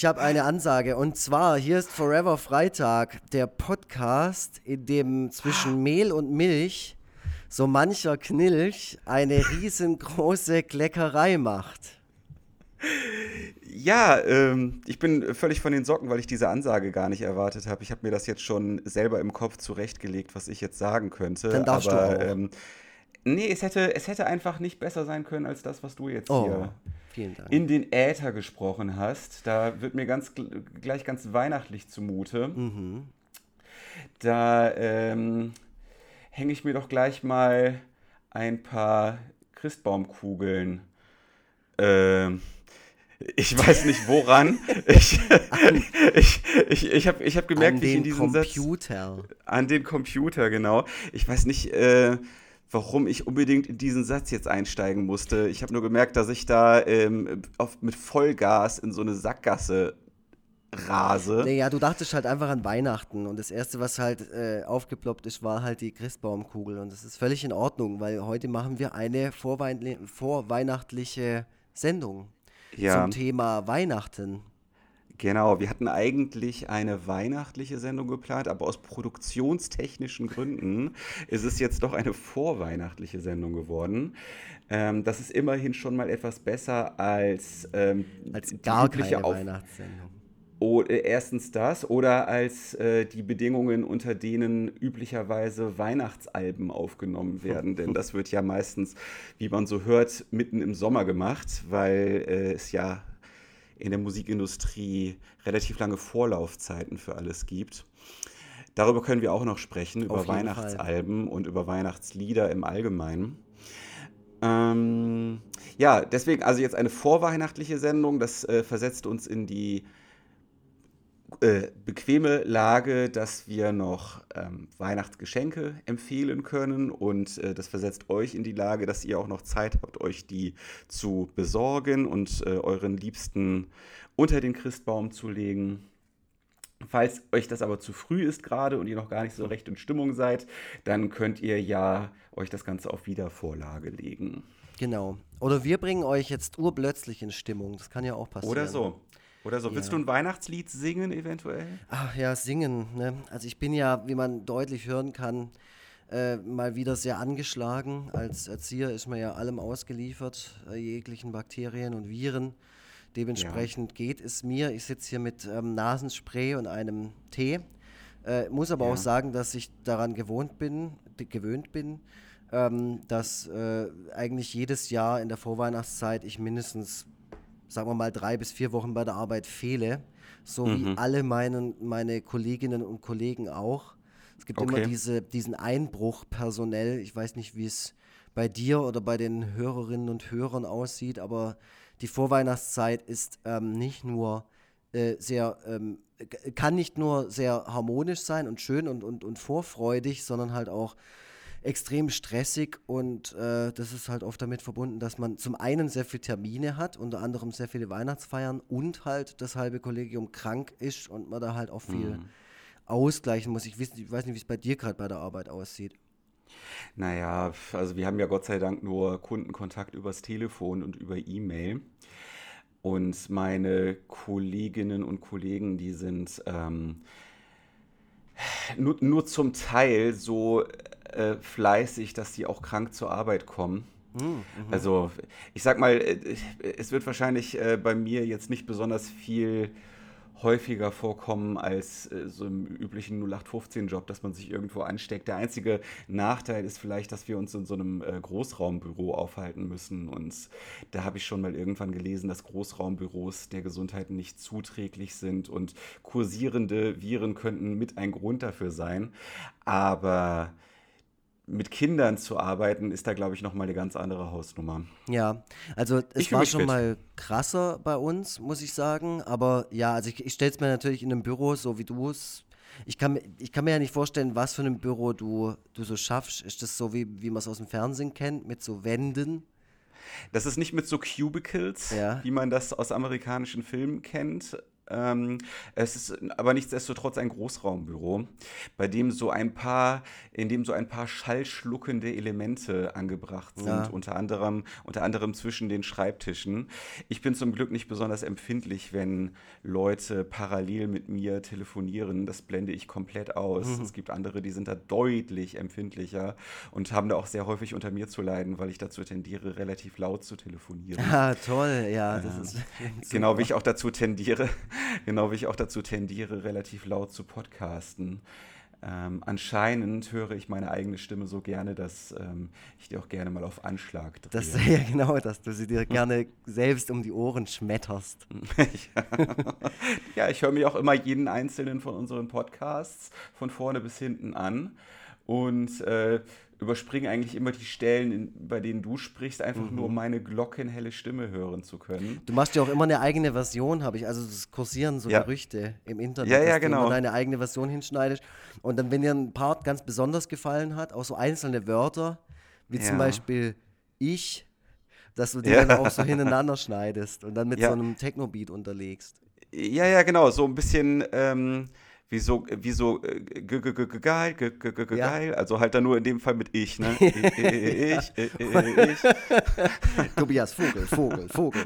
Ich habe eine Ansage und zwar hier ist Forever Freitag, der Podcast, in dem zwischen Mehl und Milch so mancher Knilch eine riesengroße Kleckerei macht. Ja, ähm, ich bin völlig von den Socken, weil ich diese Ansage gar nicht erwartet habe. Ich habe mir das jetzt schon selber im Kopf zurechtgelegt, was ich jetzt sagen könnte. Dann darfst aber, du auch. Ähm, nee, es hätte, es hätte einfach nicht besser sein können als das, was du jetzt Oh, hier in den Äther gesprochen hast. Da wird mir ganz gl- gleich ganz weihnachtlich zumute. Mhm. Da ähm, hänge ich mir doch gleich mal ein paar Christbaumkugeln. Ähm, ich weiß nicht woran. Ich, ich, ich, ich habe ich hab gemerkt, An wie ich in den diesem Satz. Computer. An den Computer, genau. Ich weiß nicht, äh, warum ich unbedingt in diesen Satz jetzt einsteigen musste. Ich habe nur gemerkt, dass ich da ähm, auf, mit Vollgas in so eine Sackgasse rase. Naja, du dachtest halt einfach an Weihnachten und das Erste, was halt äh, aufgeploppt ist, war halt die Christbaumkugel und das ist völlig in Ordnung, weil heute machen wir eine vorweihnachtliche, vorweihnachtliche Sendung Ja. zum Thema Weihnachten. Genau, wir hatten eigentlich eine weihnachtliche Sendung geplant, aber aus produktionstechnischen Gründen ist es jetzt doch eine vorweihnachtliche Sendung geworden. Ähm, das ist immerhin schon mal etwas besser als, ähm, Als die gar übliche keine Auf- Weihnachtssendung. O äh, erstens das oder als äh, die Bedingungen, unter denen üblicherweise Weihnachtsalben aufgenommen werden. Denn das wird ja meistens, wie man so hört, mitten im Sommer gemacht, weil äh, es ja in der Musikindustrie relativ lange Vorlaufzeiten für alles gibt. Darüber können wir auch noch sprechen, über Weihnachtsalben und über Weihnachtslieder im Allgemeinen. Ähm, ja, deswegen also jetzt eine vorweihnachtliche Sendung. Das äh, versetzt uns in die äh, bequeme Lage, dass wir noch ähm, Weihnachtsgeschenke empfehlen können und äh, das versetzt euch in die Lage, dass ihr auch noch Zeit habt, euch die zu besorgen und äh, euren Liebsten unter den Christbaum zu legen. Falls euch das aber zu früh ist gerade und ihr noch gar nicht so recht in Stimmung seid, dann könnt ihr ja euch das Ganze auf Wiedervorlage legen. Genau. Oder wir bringen euch jetzt urplötzlich in Stimmung. Das kann ja auch passieren. Oder so. Oder so. Willst Ja. du ein Weihnachtslied singen eventuell? Ach ja, singen. Ne? Also ich bin ja, wie man deutlich hören kann, äh, mal wieder sehr angeschlagen. Als Erzieher ist man ja allem ausgeliefert, äh, jeglichen Bakterien und Viren. Dementsprechend geht es mir. Ich sitze hier mit ähm, Nasenspray und einem Tee. Äh, muss aber Ja. auch sagen, dass ich daran gewohnt bin, gewöhnt bin, ähm, dass äh, eigentlich jedes Jahr in der Vorweihnachtszeit ich mindestens, sagen wir mal, drei bis vier Wochen bei der Arbeit fehle. So wie Mhm. alle meinen, meine Kolleginnen und Kollegen auch. Es gibt immer Okay. diese, diesen Einbruch personell. Ich weiß nicht, wie es bei dir oder bei den Hörerinnen und Hörern aussieht, aber die Vorweihnachtszeit ist ähm, nicht nur äh, sehr, ähm, kann nicht nur sehr harmonisch sein und schön und, und, und vorfreudig, sondern halt auch extrem stressig und äh, das ist halt oft damit verbunden, dass man zum einen sehr viele Termine hat, unter anderem sehr viele Weihnachtsfeiern und halt das halbe Kollegium krank ist und man da halt auch viel ausgleichen muss. Ich weiß, nicht- ich weiß nicht, wie es bei dir gerade bei der Arbeit aussieht. Naja, also wir haben ja Gott sei Dank nur Kundenkontakt übers Telefon und über E-Mail. Und meine Kolleginnen und Kollegen, die sind ähm, nur, nur zum Teil so äh, fleißig, dass sie auch krank zur Arbeit kommen. Also ich sag mal, äh, es wird wahrscheinlich äh, bei mir jetzt nicht besonders viel häufiger vorkommen als äh, so im üblichen 0815-Job, dass man sich irgendwo ansteckt. Der einzige Nachteil ist vielleicht, dass wir uns in so einem äh, Großraumbüro aufhalten müssen. Und da habe ich schon mal irgendwann gelesen, dass Großraumbüros der Gesundheit nicht zuträglich sind und kursierende Viren könnten mit ein Grund dafür sein. Aber mit Kindern zu arbeiten, ist da, glaube ich, nochmal eine ganz andere Hausnummer. Ja, also es Ich war schon fit. mal krasser bei uns, muss ich sagen. Aber ja, also ich, ich stelle es mir natürlich in einem Büro, so wie du es. Ich kann, mir- ich kann mir ja nicht vorstellen, was für ein Büro du, du so schaffst. Ist das so, wie, wie man es aus dem Fernsehen kennt, mit so Wänden? Das ist nicht mit so Cubicles, Ja. wie man das aus amerikanischen Filmen kennt. Ähm, es ist aber nichtsdestotrotz ein Großraumbüro, bei dem so ein paar, in dem so ein paar schallschluckende Elemente angebracht sind, Ja. unter anderem, unter anderem zwischen den Schreibtischen. Ich bin zum Glück nicht besonders empfindlich, wenn Leute parallel mit mir telefonieren. Das blende ich komplett aus. Mhm. Es gibt andere, die sind da deutlich empfindlicher und haben da auch sehr häufig unter mir zu leiden, weil ich dazu tendiere, relativ laut zu telefonieren. Ah, toll, ja, das ist Genau wie ich auch dazu tendiere, genau wie ich auch dazu tendiere, relativ laut zu podcasten. Ähm, anscheinend höre ich meine eigene Stimme so gerne, dass ähm, ich die auch gerne mal auf Anschlag drehe. Das ja genau, dass du sie dir gerne selbst um die Ohren schmetterst. ja, ich höre mir auch immer jeden einzelnen von unseren Podcasts von vorne bis hinten an und äh, überspringe eigentlich immer die Stellen, in, bei denen du sprichst, einfach Mhm. nur um meine glockenhelle Stimme hören zu können. Du machst ja auch immer eine eigene Version, habe ich. Also es kursieren so Ja. Gerüchte im Internet, Ja, ja, dass du genau. immer deine eigene Version hinschneidest. Und dann, wenn dir ein Part ganz besonders gefallen hat, auch so einzelne Wörter, wie zum Ja. Beispiel ich, dass du die dann auch so hintereinander schneidest und dann mit so einem Techno-Beat unterlegst. Ja, ja, genau, so ein bisschen ähm, wie so, wie so äh, g- g- geil, geil, also halt dann nur in dem Fall mit ich, ne? Ich, ich, ich, ich, ich. Tobias, Vogel, Vogel, Vogel.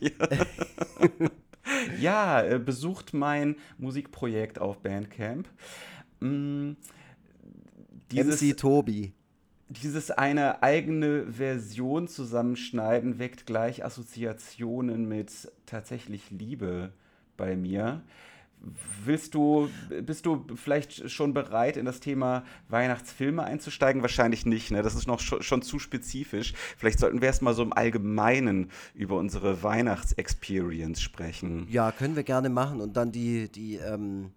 Ja, äh, besucht mein Musikprojekt auf Bandcamp. Mm, Dieses, MC Tobi. dieses eine eigene Version zusammenschneiden weckt gleich Assoziationen mit tatsächlich Liebe bei mir. Willst du, bist du vielleicht schon bereit, in das Thema Weihnachtsfilme einzusteigen? Wahrscheinlich nicht, ne? Das ist noch schon, schon zu spezifisch. Vielleicht sollten wir erst mal so im Allgemeinen über unsere Weihnachtsexperience sprechen. Ja, können wir gerne machen und dann die, die, ähm,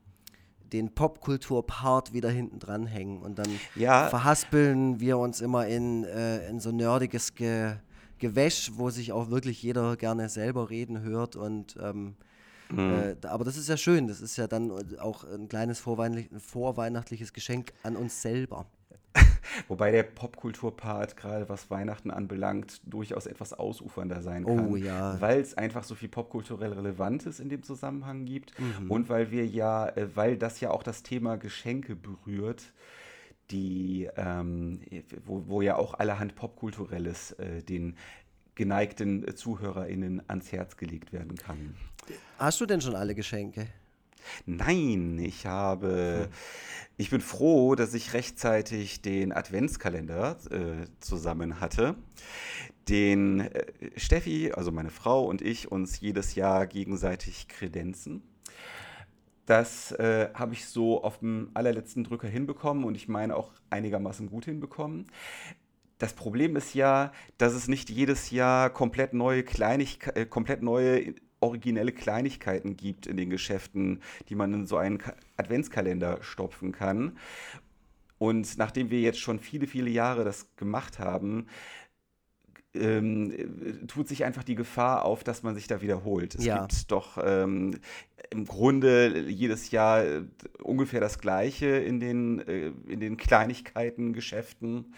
den Popkultur-Part wieder hinten dranhängen und dann Ja. verhaspeln wir uns immer in, äh, in so nerdiges Ge Gewäsch, wo sich auch wirklich jeder gerne selber reden hört und ähm, äh, da- aber das ist ja schön, das ist ja dann auch ein kleines vorweihnachtlich, vorweihnachtliches Geschenk an uns selber. Wobei der Popkultur-Part, gerade was Weihnachten anbelangt, durchaus etwas ausufernder sein Oh, kann. ja. Weil es einfach so viel popkulturell Relevantes in dem Zusammenhang gibt Mhm. und weil wir ja, äh, weil das ja auch das Thema Geschenke berührt, die, ähm, wo, wo ja auch allerhand Popkulturelles äh, den geneigten äh, ZuhörerInnen ans Herz gelegt werden kann. Hast du denn schon alle Geschenke? Nein, ich habe. Ich bin froh, dass ich rechtzeitig den Adventskalender äh, zusammen hatte, den äh, Steffi, also meine Frau und ich uns jedes Jahr gegenseitig kredenzen. Das äh, habe ich so auf dem allerletzten Drücker hinbekommen und ich meine auch einigermaßen gut hinbekommen. Das Problem ist ja, dass es nicht jedes Jahr komplett neue Kleinigke äh, komplett neue originelle Kleinigkeiten gibt in den Geschäften, die man in so einen Ka Adventskalender stopfen kann. Und nachdem wir jetzt schon viele, viele Jahre das gemacht haben, ähm, äh, tut sich einfach die Gefahr auf, dass man sich da wiederholt. Es Ja. gibt doch ähm, im Grunde jedes Jahr äh, ungefähr das Gleiche in den, äh, in den Kleinigkeiten, Geschäften.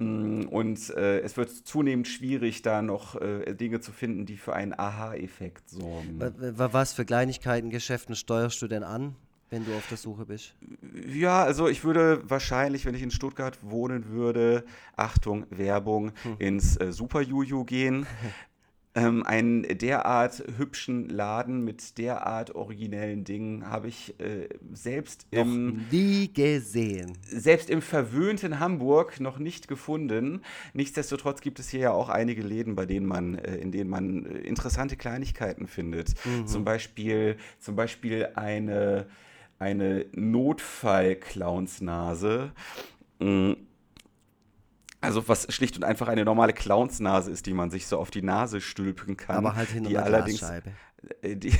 Mm, Und äh, es wird zunehmend schwierig, da noch äh, Dinge zu finden, die für einen Aha-Effekt sorgen. Wa- wa- Was für Kleinigkeiten, Geschäften steuerst du denn an, wenn du auf der Suche bist? Ja, also ich würde wahrscheinlich, wenn ich in Stuttgart wohnen würde, Achtung, Werbung, ins äh, Super Juju gehen. ähm, einen derart hübschen Laden mit derart originellen Dingen habe ich äh, selbst im Nie gesehen. selbst im verwöhnten Hamburg noch nicht gefunden. Nichtsdestotrotz gibt es hier ja auch einige Läden, bei denen man, äh, in denen man äh, interessante Kleinigkeiten findet. Zum Beispiel, zum Beispiel eine, eine Notfall-Clownsnase. Mm. Also was schlicht und einfach eine normale Clownsnase ist, die man sich so auf die Nase stülpen kann. Aber halt hinter die einer allerdings, Glasscheibe. äh, Die,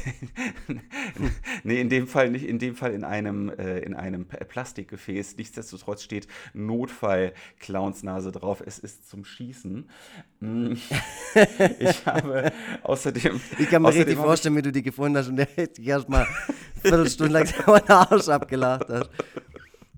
nee, in dem Fall nicht, in dem Fall in einem, äh, in einem Plastikgefäß. Nichtsdestotrotz steht Notfall-Clownsnase drauf. Es ist zum Schießen. Mm. Ich habe außerdem. Ich kann mir richtig vorstellen, wie du die gefunden hast und der hätte dich erstmal eine Viertelstunde lang den Arsch abgelacht hast.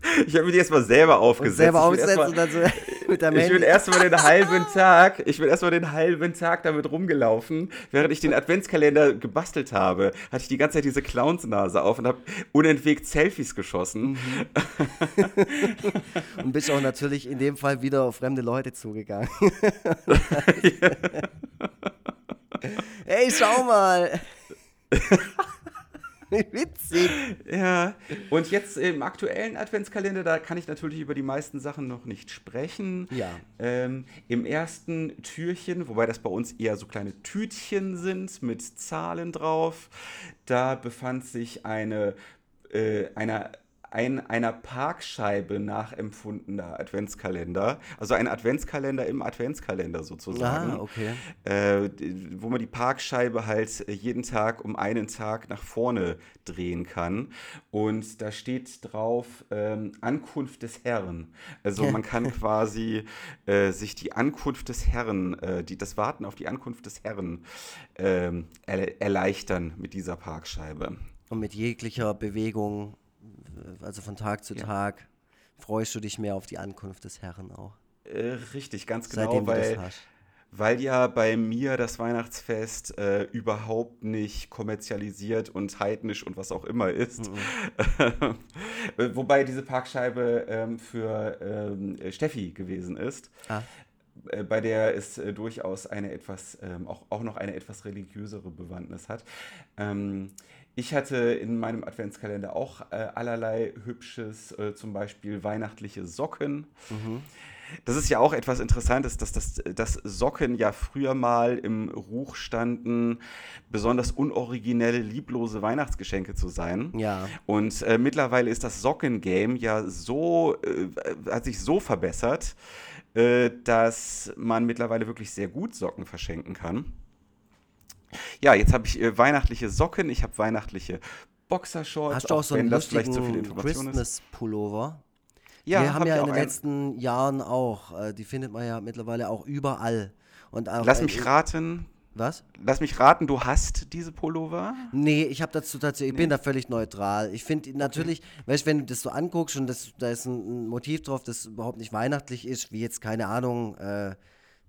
Ich, habe mir die erstmal selber Und aufgesetzt. selber Ich bin aufgesetzt und dann so. mit deinem Ich bin erstmal den halben Tag, ich bin erstmal den halben Tag damit rumgelaufen, während ich den Adventskalender gebastelt habe, hatte ich die ganze Zeit diese Clownsnase auf und habe unentwegt Selfies geschossen. Und bist auch natürlich in dem Fall wieder auf fremde Leute zugegangen. Ey, schau mal. Witzig. Ja, und jetzt im aktuellen Adventskalender, da kann ich natürlich über die meisten Sachen noch nicht sprechen. Ja. Ähm, Im ersten Türchen, wobei das bei uns eher so kleine Tütchen sind mit Zahlen drauf, da befand sich eine, äh, eine ein einer Parkscheibe nachempfundener Adventskalender. Also ein Adventskalender im Adventskalender sozusagen. Ah, okay. Äh, wo man die Parkscheibe halt jeden Tag um einen Tag nach vorne drehen kann. Und da steht drauf ähm, Ankunft des Herrn. Also man kann quasi äh, sich die Ankunft des Herrn, äh, die, das Warten auf die Ankunft des Herrn ähm, er, erleichtern mit dieser Parkscheibe. Und mit jeglicher Bewegung, also von Tag zu Ja. Tag, freust du dich mehr auf die Ankunft des Herrn auch. Äh, richtig, ganz genau, seitdem weil. Weil ja bei mir das Weihnachtsfest äh, überhaupt nicht kommerzialisiert und heidnisch und was auch immer ist. Äh, Wobei diese Parkscheibe ähm, für ähm, Steffi gewesen ist, Ah, äh, bei der es äh, durchaus eine etwas, ähm, auch, auch noch eine etwas religiösere Bewandtnis hat. Ähm, ich hatte in meinem Adventskalender auch äh, allerlei hübsches, äh, zum Beispiel weihnachtliche Socken. Das ist ja auch etwas Interessantes, dass, das, dass Socken ja früher mal im Ruch standen, besonders unoriginelle, lieblose Weihnachtsgeschenke zu sein. ja. Und äh, mittlerweile ist das Socken-Game ja so, äh, hat sich so verbessert, äh, dass man mittlerweile wirklich sehr gut Socken verschenken kann. Ja, jetzt habe ich äh, weihnachtliche Socken, ich habe weihnachtliche Boxershorts, Hast du auch so einen lustigen. Christmas-Pullover? Ja, die haben hab ja in auch den letzten Jahren auch. Äh, die findet man ja mittlerweile auch überall. Und auch, Lass mich raten, Was? lass mich raten, du hast diese Pullover? Nee, ich habe dazu tatsächlich, ich bin da völlig neutral. Ich finde natürlich, weißt du, wenn du das so anguckst und das, da ist ein, ein Motiv drauf, das überhaupt nicht weihnachtlich ist, wie jetzt, keine Ahnung, äh,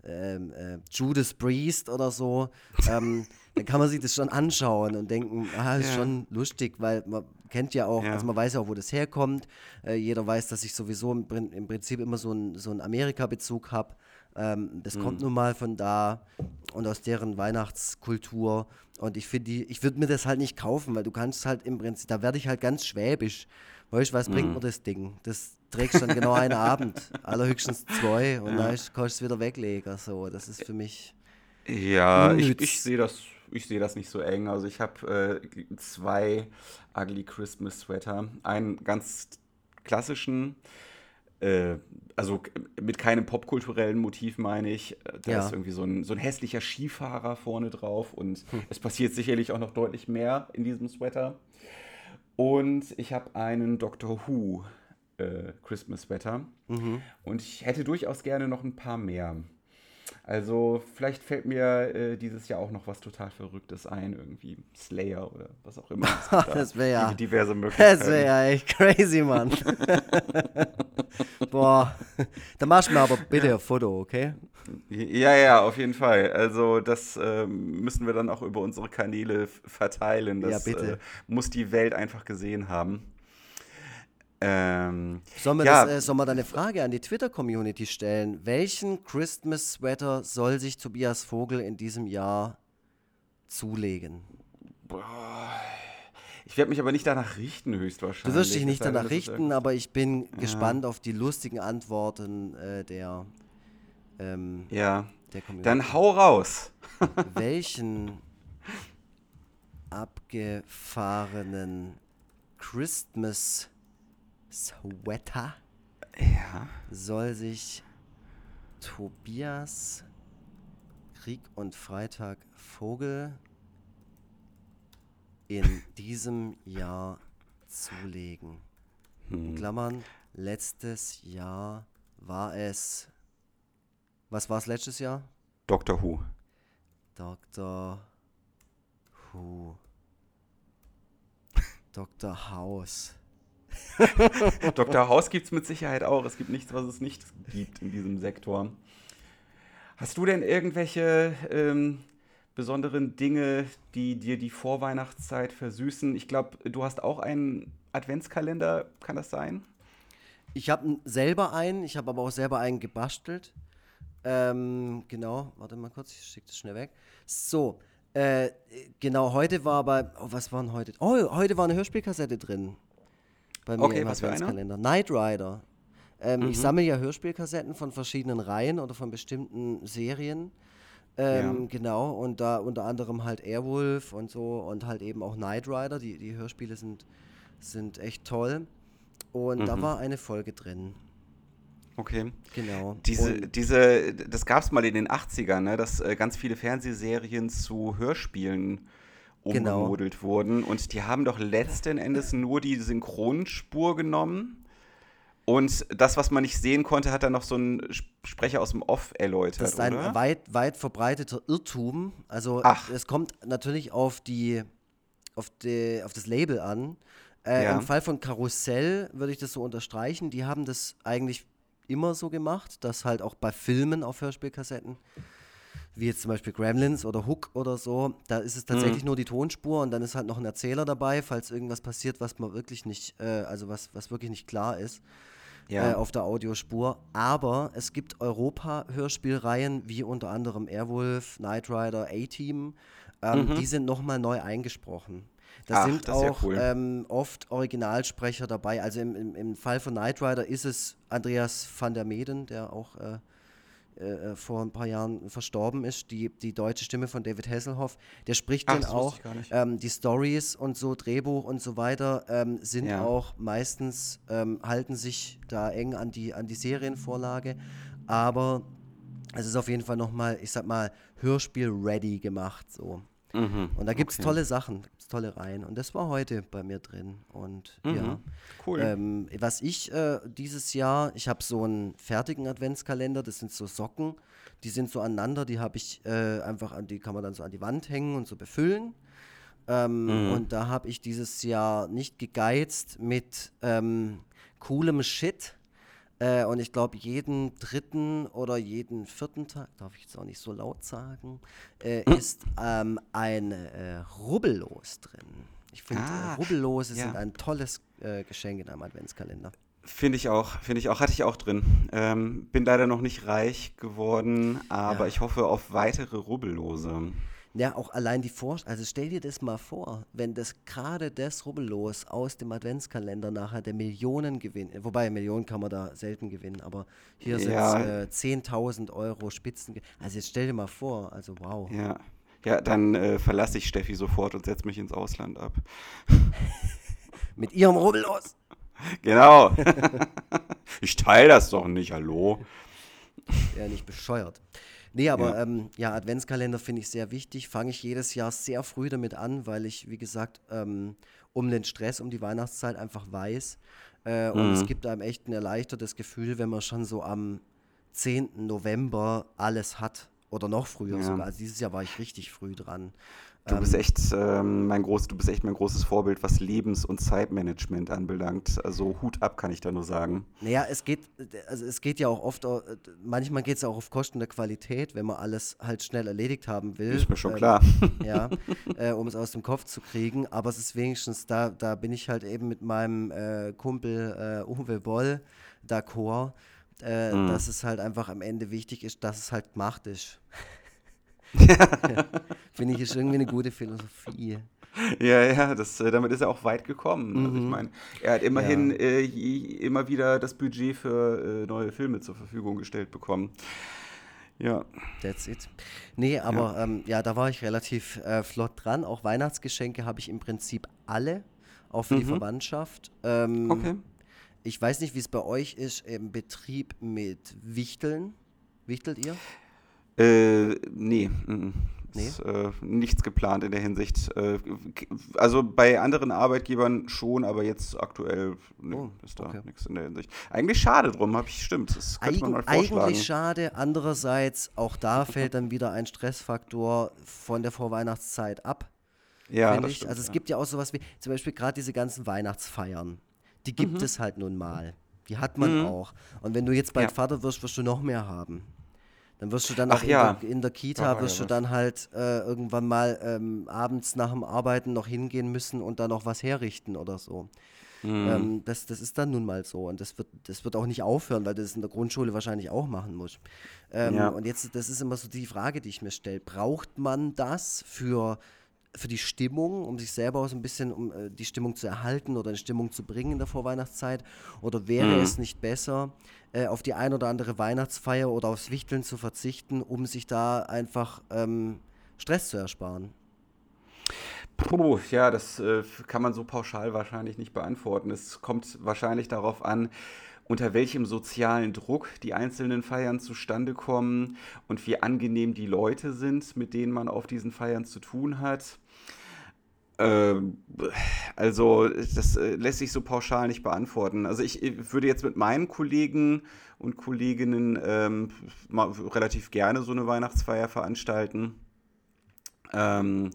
ähm, äh, Judas Priest oder so, ähm, dann kann man sich das schon anschauen und denken, ah, ist Ja. schon lustig, weil man kennt ja auch, Ja. also man weiß ja auch, wo das herkommt. Äh, jeder weiß, dass ich sowieso im, im Prinzip immer so einen so Amerika-Bezug habe. Ähm, das kommt nun mal von da und aus deren Weihnachtskultur. Und ich finde, ich würde mir das halt nicht kaufen, weil du kannst halt im Prinzip, da werde ich halt ganz schwäbisch. Weißt du, was bringt mir das Ding? Das trägst dann genau einen Abend, allerhöchstens zwei und dann ist- kannst du es wieder weglegen. So, das ist für mich. Ja, ich, Unnütz. ich sehe das, ich sehe das nicht so eng. Also ich habe äh, zwei Ugly Christmas Sweater. Einen ganz klassischen, äh, also mit keinem popkulturellen Motiv meine ich. Da Ja. ist irgendwie so ein, so ein hässlicher Skifahrer vorne drauf und es passiert sicherlich auch noch deutlich mehr in diesem Sweater. Und ich habe einen Doctor Who äh, Christmas Sweater. Und ich hätte durchaus gerne noch ein paar mehr. Also vielleicht fällt mir äh, dieses Jahr auch noch was total Verrücktes ein, irgendwie Slayer oder was auch immer. Das wär ja- diverse Möglichkeiten. Das wäre ja echt crazy, Mann. Boah, da machst du mir aber bitte ein Foto, okay? Ja, ja, auf jeden Fall. Also das ähm, müssen wir dann auch über unsere Kanäle verteilen. Das Ja, bitte. Äh, muss die Welt einfach gesehen haben. Ähm, Sollen wir, Ja. das, äh, sollen wir da eine Frage an die Twitter-Community stellen? Welchen Christmas-Sweater soll sich Tobias Vogel in diesem Jahr zulegen? ich werde mich aber nicht danach richten, höchstwahrscheinlich. Du wirst dich nicht danach richten, aber ich bin gespannt auf die lustigen Antworten äh, der, ähm, Ja, der Community. dann hau raus. Welchen abgefahrenen Christmas Sweater Ja. soll sich Tobias Krieg und Freitag Vogel in diesem Jahr zulegen? In Klammern, letztes Jahr war es. Was war es letztes Jahr? Doctor Who. Dr. Who. Dr. House. Dr. House gibt es mit Sicherheit auch. Es gibt nichts, was es nicht gibt in diesem Sektor. Hast du denn irgendwelche ähm, besonderen Dinge, die dir die Vorweihnachtszeit versüßen? Ich glaube, du hast auch einen Adventskalender, kann das sein? Ich habe selber einen, ich habe aber auch selber einen gebastelt. Ähm, genau, warte mal kurz, ich schicke das schnell weg. So, äh, genau, heute war bei, oh, was waren heute? Oh, heute war eine Hörspielkassette drin. Bei mir Okay, im? Adventskalender. Knight Rider. Ähm, Mhm. Ich sammle ja Hörspielkassetten von verschiedenen Reihen oder von bestimmten Serien. Ähm, Ja. Genau, und da unter anderem halt Airwolf und so und halt eben auch Knight Rider. Die, die Hörspiele sind, sind echt toll. Und da Mhm. war eine Folge drin. Okay. Genau. Diese, und, diese, das gab es mal in den 80ern, ne, dass äh, ganz viele Fernsehserien zu Hörspielen Genau. Umgemodelt wurden. Und die haben doch letzten Endes nur die Synchronspur genommen. Und das, was man nicht sehen konnte, hat dann noch so ein Sp- Sprecher aus dem Off erläutert, das ist ein oder? weit, weit verbreiteter Irrtum. Also Ach. es kommt natürlich auf die auf, die, auf das Label an. Äh, Ja. Im Fall von Karussell würde ich das so unterstreichen. Die haben das eigentlich immer so gemacht, dass halt auch bei Filmen auf Hörspielkassetten, wie jetzt zum Beispiel Gremlins oder Hook oder so, da ist es tatsächlich nur die Tonspur und dann ist halt noch ein Erzähler dabei, falls irgendwas passiert, was man wirklich nicht, äh, also was, was wirklich nicht klar ist Ja. äh, auf der Audiospur. Aber es gibt Europa-Hörspielreihen, wie unter anderem Airwolf, Knight Rider, A-Team, ähm, die sind nochmal neu eingesprochen. Da Mhm. Ach, sind ist ja auch cool. ähm, oft Originalsprecher dabei. Also im, im, im Fall von Knight Rider ist es Andreas van der Meden, der auch äh, äh, vor ein paar Jahren verstorben ist, die, die deutsche Stimme von David Hasselhoff. Der spricht Ach, wusste auch. Ähm, die Stories und so, Drehbuch und so weiter, ähm, sind Ja. auch meistens, ähm, halten sich da eng an die, an die Serienvorlage. Aber es ist auf jeden Fall nochmal, ich sag mal, Hörspiel-ready gemacht. So. Mhm. Und da gibt es Okay. tolle Sachen, gibt's tolle Reihen. Und das war heute bei mir drin. Und ja. Mhm. Cool. Ähm, was ich äh, dieses Jahr, ich habe so einen fertigen Adventskalender, das sind so Socken, die sind so aneinander, die habe ich äh, einfach an, die kann man dann so an die Wand hängen und so befüllen. Ähm, Und da habe ich dieses Jahr nicht gegeizt mit ähm, coolem Shit. Äh, und ich glaube, jeden dritten oder jeden vierten Tag, darf ich jetzt auch nicht so laut sagen, äh, ist ähm, ein äh, Rubbellos drin. Ich finde, Ah, Rubbellose ja. sind ein tolles äh, Geschenk in einem Adventskalender. Finde ich auch, finde ich auch, hatte ich auch drin. Ähm, bin leider noch nicht reich geworden, aber Ja. ich hoffe auf weitere Rubbellose. Ja, auch allein die Vorstellung, also stell dir das mal vor, wenn das gerade das Rubbellos aus dem Adventskalender nachher der Millionen gewinnt, wobei Millionen kann man da selten gewinnen, aber hier sind Ja. äh, 10.000 Euro Spitzen. Also jetzt stell dir mal vor, also wow. Ja, ja dann äh, verlasse ich Steffi sofort und setze mich ins Ausland ab. Mit ihrem Rubbellos. Genau. ich teile das doch nicht, hallo. Ja, nicht bescheuert. Nee, aber Ja. ähm, ja, Adventskalender finde ich sehr wichtig. Fange ich jedes Jahr sehr früh damit an, weil ich, wie gesagt, ähm, um den Stress, um die Weihnachtszeit einfach weiß. Äh, und Mhm. es gibt einem echt ein erleichtertes Gefühl, wenn man schon so am 10. November alles hat. Oder noch früher Ja. sogar. Also dieses Jahr war ich richtig früh dran. Du bist echt ähm, mein groß, du bist echt mein großes Vorbild, was Lebens- und Zeitmanagement anbelangt. Also Hut ab, kann ich da nur sagen. Naja, es geht, also es geht ja auch oft, äh, manchmal geht es auch auf Kosten der Qualität, wenn man alles halt schnell erledigt haben will. Ist mir schon Ähm, klar. ja, äh, um es aus dem Kopf zu kriegen. Aber es ist wenigstens, da, da bin ich halt eben mit meinem äh, Kumpel äh, Uwe Boll d'accord, äh, Mhm. dass es halt einfach am Ende wichtig ist, dass es halt gemacht ist. Finde ich, ist irgendwie eine gute Philosophie. Ja, ja, das, äh, damit ist er auch weit gekommen. Also ich Mhm. meine, er hat immerhin Ja. äh, immer wieder das Budget für äh, neue Filme zur Verfügung gestellt bekommen. Ja, That's it. Nee, aber ja, ähm, ja da war ich relativ äh, flott dran. Auch Weihnachtsgeschenke habe ich im Prinzip alle, auch für die Mhm. Verwandtschaft. Ähm, okay. Ich weiß nicht, wie es bei euch ist im Betrieb mit Wichteln. Wichtelt ihr? Äh, nee, mm, Nee? Ist, äh, nichts geplant in der Hinsicht. Äh, also bei anderen Arbeitgebern schon, aber jetzt aktuell nee, Oh, ist da okay. nichts in der Hinsicht. Eigentlich schade drum, habe ich stimmt. Das könnte man mal vorschlagen. eigentlich schade. Andererseits, auch da fällt dann wieder ein Stressfaktor von der Vorweihnachtszeit ab. ja, das ich. stimmt. also es ja. gibt ja auch sowas wie, zum Beispiel gerade diese ganzen Weihnachtsfeiern. Die gibt mhm. es halt nun mal. Die hat man mhm. auch. Und wenn du jetzt bald ja. Vater wirst, wirst du noch mehr haben. Dann wirst du dann Ach auch ja. in, der, in, der, Kita, wirst ja du dann halt äh, irgendwann mal ähm, abends nach dem Arbeiten noch hingehen müssen und dann noch was herrichten oder so. Mhm. Ähm, das, das ist dann nun mal so. Und das wird, das wird auch nicht aufhören, weil du das in der Grundschule wahrscheinlich auch machen musst. Ähm. Und jetzt, das ist immer so die Frage, die ich mir stelle. Braucht man das für für die Stimmung, um sich selber auch so ein bisschen, um äh, die Stimmung zu erhalten oder eine Stimmung zu bringen in der Vorweihnachtszeit? Oder wäre mhm. es nicht besser, äh, auf die ein oder andere Weihnachtsfeier oder aufs Wichteln zu verzichten, um sich da einfach ähm, Stress zu ersparen? Puh, ja, das äh, kann man so pauschal wahrscheinlich nicht beantworten. Es kommt wahrscheinlich darauf an, unter welchem sozialen Druck die einzelnen Feiern zustande kommen und wie angenehm die Leute sind, mit denen man auf diesen Feiern zu tun hat. Ähm, also, das äh, lässt sich so pauschal nicht beantworten. Also, ich, ich würde jetzt mit meinen Kollegen und Kolleginnen ähm, mal relativ gerne so eine Weihnachtsfeier veranstalten. Ähm,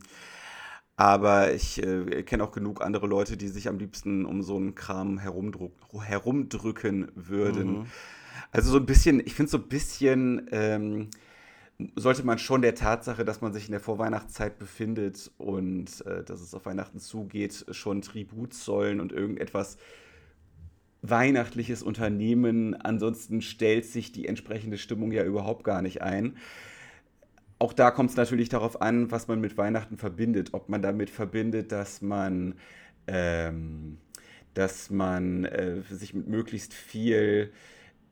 aber ich äh, kenne auch genug andere Leute, die sich am liebsten um so einen Kram herumdrücken würden. Mhm. Also so ein bisschen, ich finde so ein bisschen ähm, sollte man schon der Tatsache, dass man sich in der Vorweihnachtszeit befindet und äh, dass es auf Weihnachten zugeht, schon Tribut zollen und irgendetwas Weihnachtliches unternehmen. Ansonsten stellt sich die entsprechende Stimmung ja überhaupt gar nicht ein auch da kommt es natürlich darauf an, was man mit Weihnachten verbindet. Ob man damit verbindet, dass man, ähm, dass man äh, sich mit möglichst viel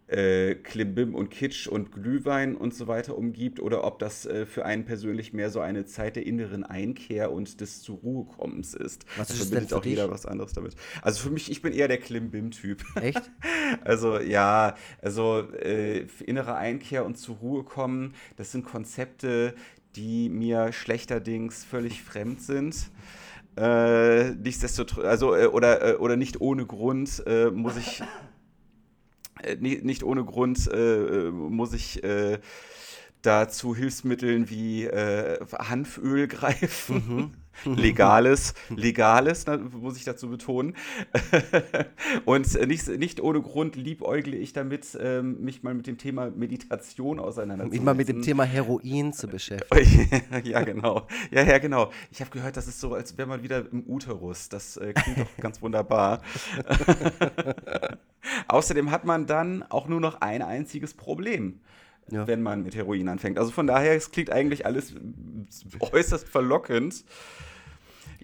äh, Klimbim und Kitsch und Glühwein und so weiter umgibt oder ob das äh, für einen persönlich mehr so eine Zeit der inneren Einkehr und des zur Ruhe kommens ist. Was ist verbindet auch dich? jeder was anderes damit. Also für mich, ich bin eher der Klimbim-Typ. Echt? also ja, also äh, innere Einkehr und zur Ruhe kommen, das sind Konzepte, die mir schlechterdings völlig fremd sind. Äh, nichtsdestotrotz, also äh, oder, äh, oder nicht ohne Grund äh, muss ich nicht ohne Grund äh, äh, muss ich äh, da zu Hilfsmitteln wie äh, Hanföl greifen. Mhm. Legales, legales, muss ich dazu betonen. und nicht, nicht ohne Grund liebäugle ich damit, ähm, mich mal mit dem Thema Meditation auseinanderzusetzen. Mich mal mit dem Thema Heroin zu beschäftigen. ja, genau. Ja, ja, genau. Ich habe gehört, das ist so, als wäre man wieder im Uterus. Das äh, klingt doch ganz wunderbar. Außerdem hat man dann auch nur noch ein einziges Problem. Ja. wenn man mit Heroin anfängt. Also von daher, es klingt eigentlich alles äußerst verlockend.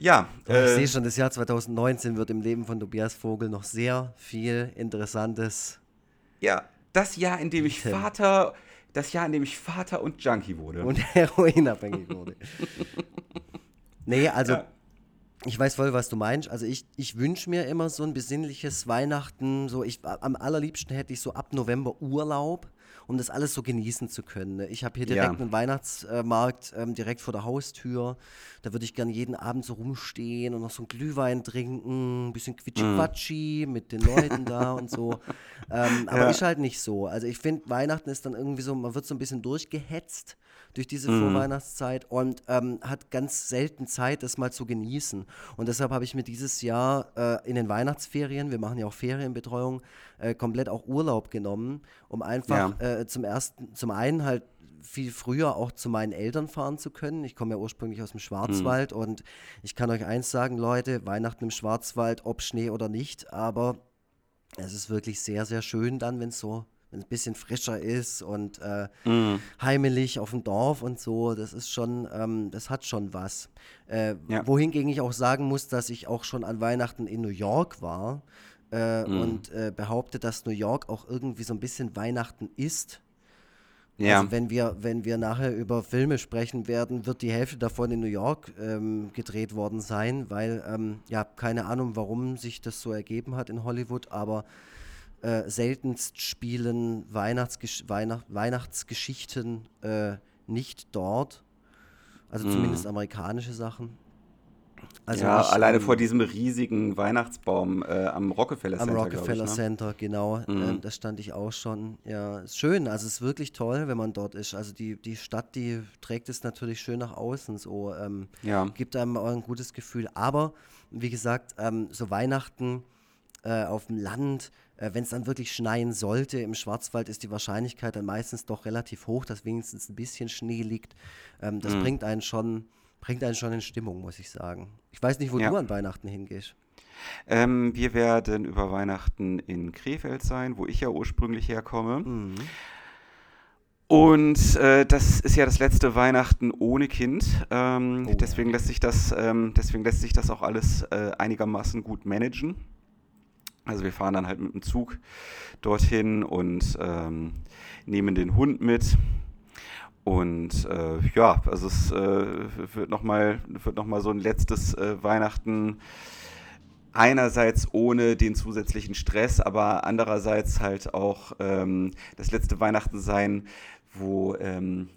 Ja. ich äh, sehe schon, das Jahr 2019 wird im Leben von Tobias Vogel noch sehr viel Interessantes. Ja, das Jahr, in dem ich Vater, das Jahr, in dem ich Vater und Junkie wurde. Und heroinabhängig wurde. nee, also ja. ich weiß voll, was du meinst. Also ich, ich wünsche mir immer so ein besinnliches Weihnachten. So ich, am allerliebsten hätte ich so ab November Urlaub um das alles so genießen zu können. Ne? Ich habe hier direkt ja. einen Weihnachtsmarkt ähm, direkt vor der Haustür. Da würde ich gerne jeden Abend so rumstehen und noch so einen Glühwein trinken, ein bisschen quitschi-quatschi mm. mit den Leuten da und so. Ähm, aber ja. ist halt nicht so. Also ich finde, Weihnachten ist dann irgendwie so, man wird so ein bisschen durchgehetzt durch diese mm. Vorweihnachtszeit und ähm, hat ganz selten Zeit, das mal zu genießen. Und deshalb habe ich mir dieses Jahr äh, in den Weihnachtsferien, wir machen ja auch Ferienbetreuung, äh, komplett auch Urlaub genommen, um einfach ja. äh, zum ersten, zum einen halt viel früher auch zu meinen Eltern fahren zu können. Ich komme ja ursprünglich aus dem Schwarzwald mhm. und ich kann euch eins sagen, Leute, Weihnachten im Schwarzwald, ob Schnee oder nicht, aber es ist wirklich sehr, sehr schön dann, wenn es so wenn es ein bisschen frischer ist und äh, mm. heimelig auf dem Dorf und so, das ist schon, ähm, das hat schon was. Äh, ja. Wohingegen ich auch sagen muss, dass ich auch schon an Weihnachten in New York war äh, mm. und äh, behaupte, dass New York auch irgendwie so ein bisschen Weihnachten ist. Ja. Also wenn wir, wenn wir nachher über Filme sprechen werden, wird die Hälfte davon in New York ähm, gedreht worden sein, weil, ähm, ja, keine Ahnung, warum sich das so ergeben hat in Hollywood, aber äh, seltenst spielen Weihnachtsgesch Weihnacht Weihnachtsgeschichten äh, nicht dort. Also mhm. zumindest amerikanische Sachen. Also ja, ich, alleine ähm, vor diesem riesigen Weihnachtsbaum äh, am Rockefeller Center. Am Rockefeller ich, ne? Center, genau. Mhm. Ähm, da stand ich auch schon. Ja, ist schön. Also es ist wirklich toll, wenn man dort ist. Also die, die Stadt, die trägt es natürlich schön nach außen. So ähm, ja. gibt einem auch ein gutes Gefühl. Aber wie gesagt, ähm, so Weihnachten äh, auf dem Land. Äh, Wenn es dann wirklich schneien sollte, im Schwarzwald ist die Wahrscheinlichkeit dann meistens doch relativ hoch, dass wenigstens ein bisschen Schnee liegt. Ähm, das Mhm. bringt einen schon, bringt einen schon in Stimmung, muss ich sagen. Ich weiß nicht, wo Ja. du an Weihnachten hingehst. Ähm, wir werden über Weihnachten in Krefeld sein, wo ich ja ursprünglich herkomme. Mhm. Und äh, das ist ja das letzte Weihnachten ohne Kind. Ähm, Oh deswegen lässt sich das, ähm, deswegen lässt sich das auch alles äh, einigermaßen gut managen. Also wir fahren dann halt mit dem Zug dorthin und ähm, nehmen den Hund mit. Und äh, ja, also es äh, wird nochmal noch so ein letztes äh, Weihnachten einerseits ohne den zusätzlichen Stress, aber andererseits halt auch ähm, das letzte Weihnachten sein, wo ähm,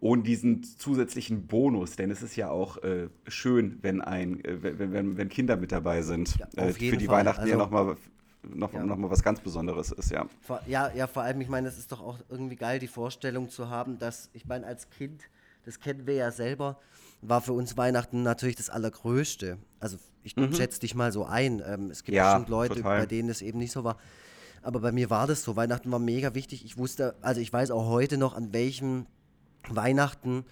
ohne diesen zusätzlichen Bonus, denn es ist ja auch äh, schön, wenn ein, äh, wenn, wenn, wenn Kinder mit dabei sind, Ja, äh, auf jeden für die Fall. Weihnachten ja Also- nochmal noch, Ja. noch mal was ganz Besonderes ist, ja. Vor, ja, ja, vor allem, ich meine, es ist doch auch irgendwie geil, die Vorstellung zu haben, dass, ich meine, als Kind, das kennen wir ja selber, war für uns Weihnachten natürlich das Allergrößte. Also ich schätze dich mal so ein. Ähm, es gibt Mhm. Ja, bestimmt Leute, total. bei denen es eben nicht so war. Aber bei mir war das so. Weihnachten war mega wichtig. Ich wusste, also ich weiß auch heute noch, an welchem Weihnachten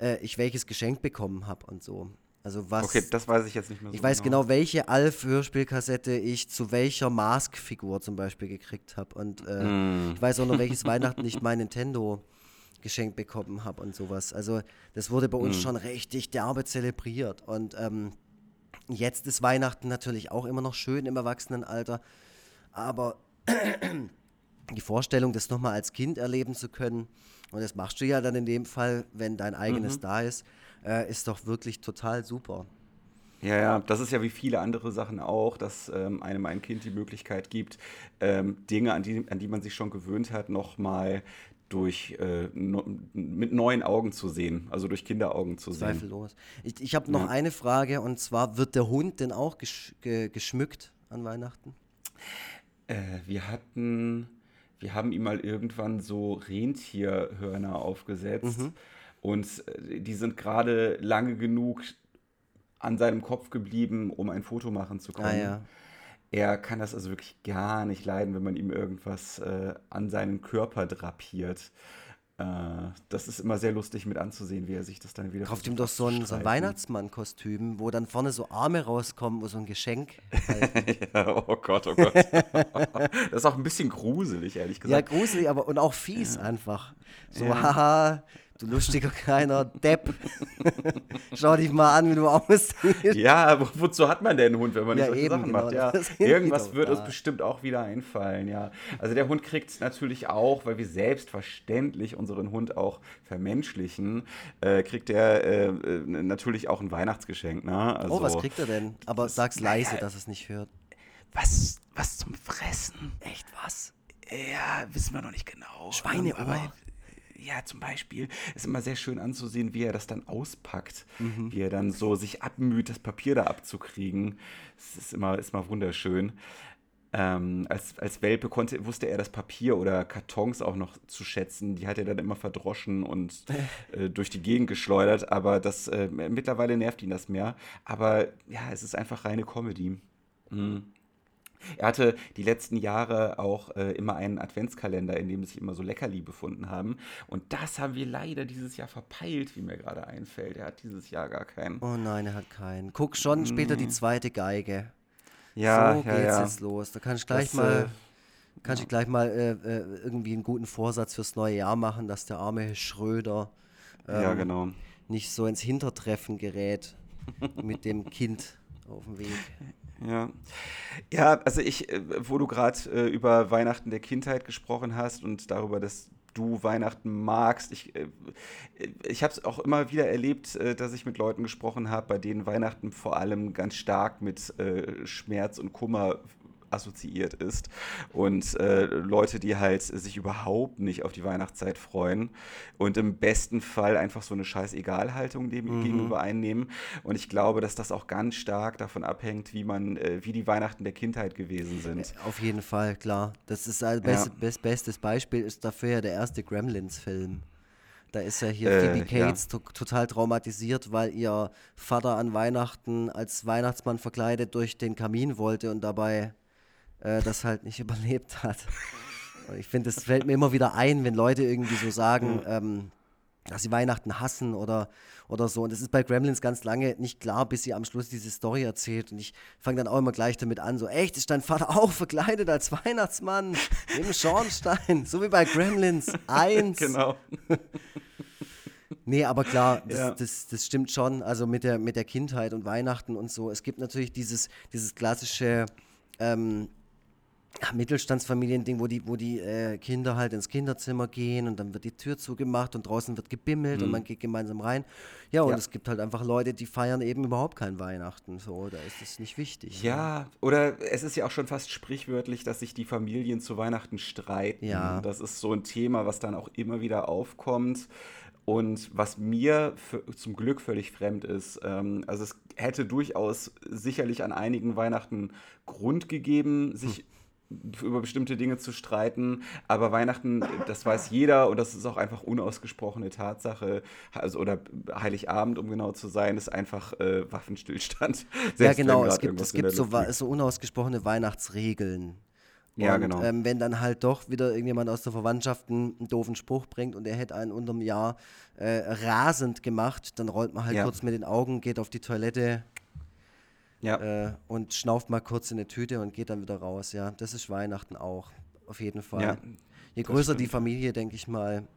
äh, ich welches Geschenk bekommen habe und so. Also was. Okay, das weiß ich jetzt nicht mehr so Ich weiß genau, welche Alf-Hörspielkassette ich zu welcher Mask-Figur zum Beispiel gekriegt habe. Und äh, Mm. ich weiß auch noch, welches Weihnachten ich mein Nintendo geschenkt bekommen habe und sowas. Also das wurde bei uns Mm. schon richtig derbe zelebriert. Und ähm, jetzt ist Weihnachten natürlich auch immer noch schön im Erwachsenenalter. Aber die Vorstellung, das nochmal als Kind erleben zu können, und das machst du ja dann in dem Fall, wenn dein eigenes Mhm. da ist, äh, ist doch wirklich total super. Ja, ja, das ist ja wie viele andere Sachen auch, dass ähm, einem ein Kind die Möglichkeit gibt, ähm, Dinge, an die, an die man sich schon gewöhnt hat, nochmal durch äh, no, mit neuen Augen zu sehen, also durch Kinderaugen zu sehen. Zweifellos. Ich, ich habe noch Ja. eine Frage und zwar: Wird der Hund denn auch gesch ge geschmückt an Weihnachten? Äh, wir hatten, wir haben ihm mal irgendwann so Rentierhörner aufgesetzt Mhm. und äh, die sind gerade lange genug an seinem Kopf geblieben, um ein Foto machen zu können. Ah ja. Er kann das also wirklich gar nicht leiden, wenn man ihm irgendwas äh, an seinen Körper drapiert. Äh, das ist immer sehr lustig mit anzusehen, wie er sich das dann wieder Kauft ihm doch so ein, so ein. Weihnachtsmann-Kostüm, wo dann vorne so Arme rauskommen, wo so ein Geschenk. Halt. ja, oh Gott, oh Gott. das ist auch ein bisschen gruselig, ehrlich ja, gesagt. gruselig, aber und auch fies einfach. So, Ja. haha, du lustiger kleiner Depp. Schau dich mal an, wie du aussiehst. Ja, wo, wozu hat man denn einen Hund, wenn man nicht Ja, solche eben, Sachen genau, macht? Ja, irgendwas wird uns bestimmt auch wieder einfallen, ja. Also der Hund kriegt natürlich auch, weil wir selbstverständlich unseren Hund auch vermenschlichen, äh, kriegt er äh, äh, natürlich auch ein Weihnachtsgeschenk, ne? Also, Oh, was kriegt er denn? Aber sag's leise, dass es nicht hört. was, was zum Fressen? Echt was? Ja, wissen wir noch nicht genau. Schweineohr? Ähm, aber, ja, zum Beispiel. Ist immer sehr schön anzusehen, wie er das dann auspackt. Mhm. Wie er dann so sich abmüht, das Papier da abzukriegen. Das ist immer, ist immer wunderschön. Ähm, als, als Welpe konnte, wusste er das Papier oder Kartons auch noch zu schätzen. Die hat er dann immer verdroschen und äh, durch die Gegend geschleudert. Aber das äh, mittlerweile nervt ihn das mehr. Aber ja, es ist einfach reine Comedy. Mhm. Er hatte die letzten Jahre auch äh, immer einen Adventskalender, in dem sich immer so Leckerli befunden haben. Und das haben wir leider dieses Jahr verpeilt, wie mir gerade einfällt. Er hat dieses Jahr gar keinen. Oh nein, er hat keinen. Guck schon später die zweite Geige. Ja, so ja, geht's ja. jetzt los. Da kann ich gleich Das, mal, äh, kann ich gleich mal äh, äh, irgendwie einen guten Vorsatz fürs neue Jahr machen, dass der arme Schröder ja, ähm, genau. nicht so ins Hintertreffen gerät mit dem Kind auf dem Weg. Ja. Ja, also ich, äh, wo du gerade äh, über Weihnachten der Kindheit gesprochen hast und darüber, dass du Weihnachten magst, ich, äh, ich habe es auch immer wieder erlebt, äh, dass ich mit Leuten gesprochen habe, bei denen Weihnachten vor allem ganz stark mit äh, Schmerz und Kummer assoziiert ist und äh, Leute, die halt sich überhaupt nicht auf die Weihnachtszeit freuen und im besten Fall einfach so eine scheiß Egalhaltung dem gegenüber einnehmen und ich glaube, dass das auch ganz stark davon abhängt, wie man, äh, wie die Weihnachten der Kindheit gewesen sind. Auf jeden Fall, klar. Das ist ein beste, best, bestes Beispiel ist dafür ja der erste Gremlins-Film. Da ist ja hier Äh, Phoebe ja. Cates to total traumatisiert, weil ihr Vater an Weihnachten als Weihnachtsmann verkleidet durch den Kamin wollte und dabei äh, das halt nicht überlebt hat. Und ich finde, das fällt mir immer wieder ein, wenn Leute irgendwie so sagen, ähm, dass sie Weihnachten hassen oder, oder so. Und das ist bei Gremlins ganz lange nicht klar, bis sie am Schluss diese Story erzählt. Und ich fange dann auch immer gleich damit an, so, echt, ist dein Vater auch verkleidet als Weihnachtsmann im Schornstein, so wie bei Gremlins 1. Genau. Nee, aber klar, das, Ja. das, das stimmt schon. Also mit der, mit der Kindheit und Weihnachten und so. Es gibt natürlich dieses, dieses klassische ähm, ja, Mittelstandsfamiliending, wo die, wo die äh, Kinder halt ins Kinderzimmer gehen und dann wird die Tür zugemacht und draußen wird gebimmelt und man geht gemeinsam rein. Ja, und Mhm. Ja. es gibt halt einfach Leute, die feiern eben überhaupt kein Weihnachten. So, da ist es nicht wichtig. Ja, oder es ist ja auch schon fast sprichwörtlich, dass sich die Familien zu Weihnachten streiten. Ja. Das ist so ein Thema, was dann auch immer wieder aufkommt. Und was mir für, zum Glück völlig fremd ist, ähm, also es hätte durchaus sicherlich an einigen Weihnachten Grund gegeben, sich über bestimmte Dinge zu streiten, aber Weihnachten, das weiß jeder und das ist auch einfach unausgesprochene Tatsache, also oder Heiligabend, um genau zu sein, ist einfach äh, Waffenstillstand. Ja, genau. Es gibt, es gibt so, so unausgesprochene Weihnachtsregeln. Ja, und, genau. Ähm, wenn dann halt doch wieder irgendjemand aus der Verwandtschaft einen, einen doofen Spruch bringt und er hätte einen unterm Jahr äh, rasend gemacht, dann rollt man halt Ja. kurz mit den Augen, geht auf die Toilette Ja, äh, und schnauft mal kurz in eine Tüte und geht dann wieder raus. Ja, das ist Weihnachten auch. Auf jeden Fall. Ja, Je größer die. Familie, denke ich mal,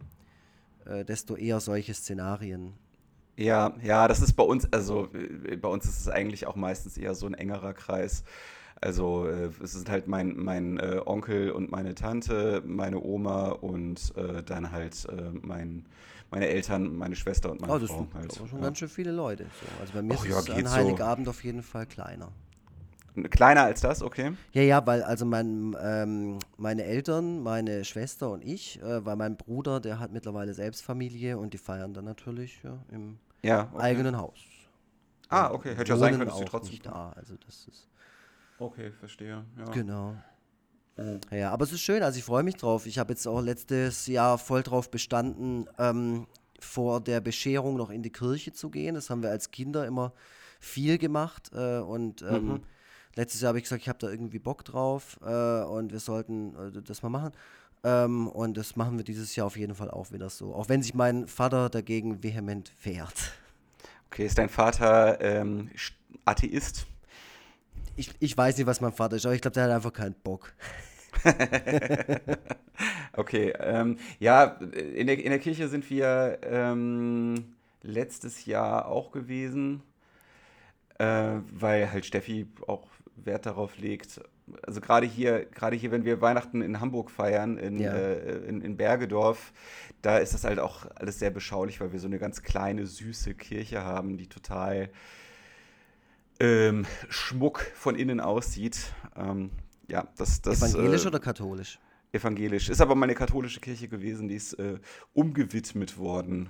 äh, desto eher solche Szenarien. ja, ja, das ist bei uns, also äh, bei uns ist es eigentlich auch meistens eher so ein engerer Kreis. Also äh, es sind halt mein, mein äh, Onkel und meine Tante, meine Oma und äh, dann halt äh, mein, meine Eltern, meine Schwester und meine Oh, das Frau. sind Halt. schon ja. ganz schön viele Leute. So. Also bei mir Ach ist ja, es an so. Heiligabend auf jeden Fall kleiner. Kleiner als das, okay? Ja, ja, weil also mein, ähm, meine Eltern, meine Schwester und ich, äh, weil mein Bruder, der hat mittlerweile selbst Familie und die feiern dann natürlich ja, im Ja, okay. eigenen Haus. Ah, okay. Hätte ja sein können, dass sie trotzdem. nicht da. Also das ist Okay, verstehe. Ja. genau. Ja, aber es ist schön, also ich freue mich drauf. Ich habe jetzt auch letztes Jahr voll drauf bestanden, ähm, vor der Bescherung noch in die Kirche zu gehen. Das haben wir als Kinder immer viel gemacht. Äh, und ähm, Mhm. letztes Jahr habe ich gesagt, ich habe da irgendwie Bock drauf äh, und wir sollten äh, das mal machen. Ähm, und das machen wir dieses Jahr auf jeden Fall auch wieder so. Auch wenn sich mein Vater dagegen vehement wehrt. Okay, ist dein Vater ähm, Atheist? Ich, ich weiß nicht, was mein Vater ist, aber ich glaube, der hat einfach keinen Bock. Okay, ähm, ja, in der, in der Kirche sind wir ähm, letztes Jahr auch gewesen, äh, weil halt Steffi auch Wert darauf legt. Also gerade hier, gerade hier, wenn wir Weihnachten in Hamburg feiern, in, Ja. äh, in, in Bergedorf, da ist das halt auch alles sehr beschaulich, weil wir so eine ganz kleine, süße Kirche haben, die total ähm, Schmuck von innen aussieht. Ähm, ja, das, das Evangelisch äh, oder katholisch? evangelisch. Ist aber mal eine katholische Kirche gewesen, die ist äh, umgewidmet worden.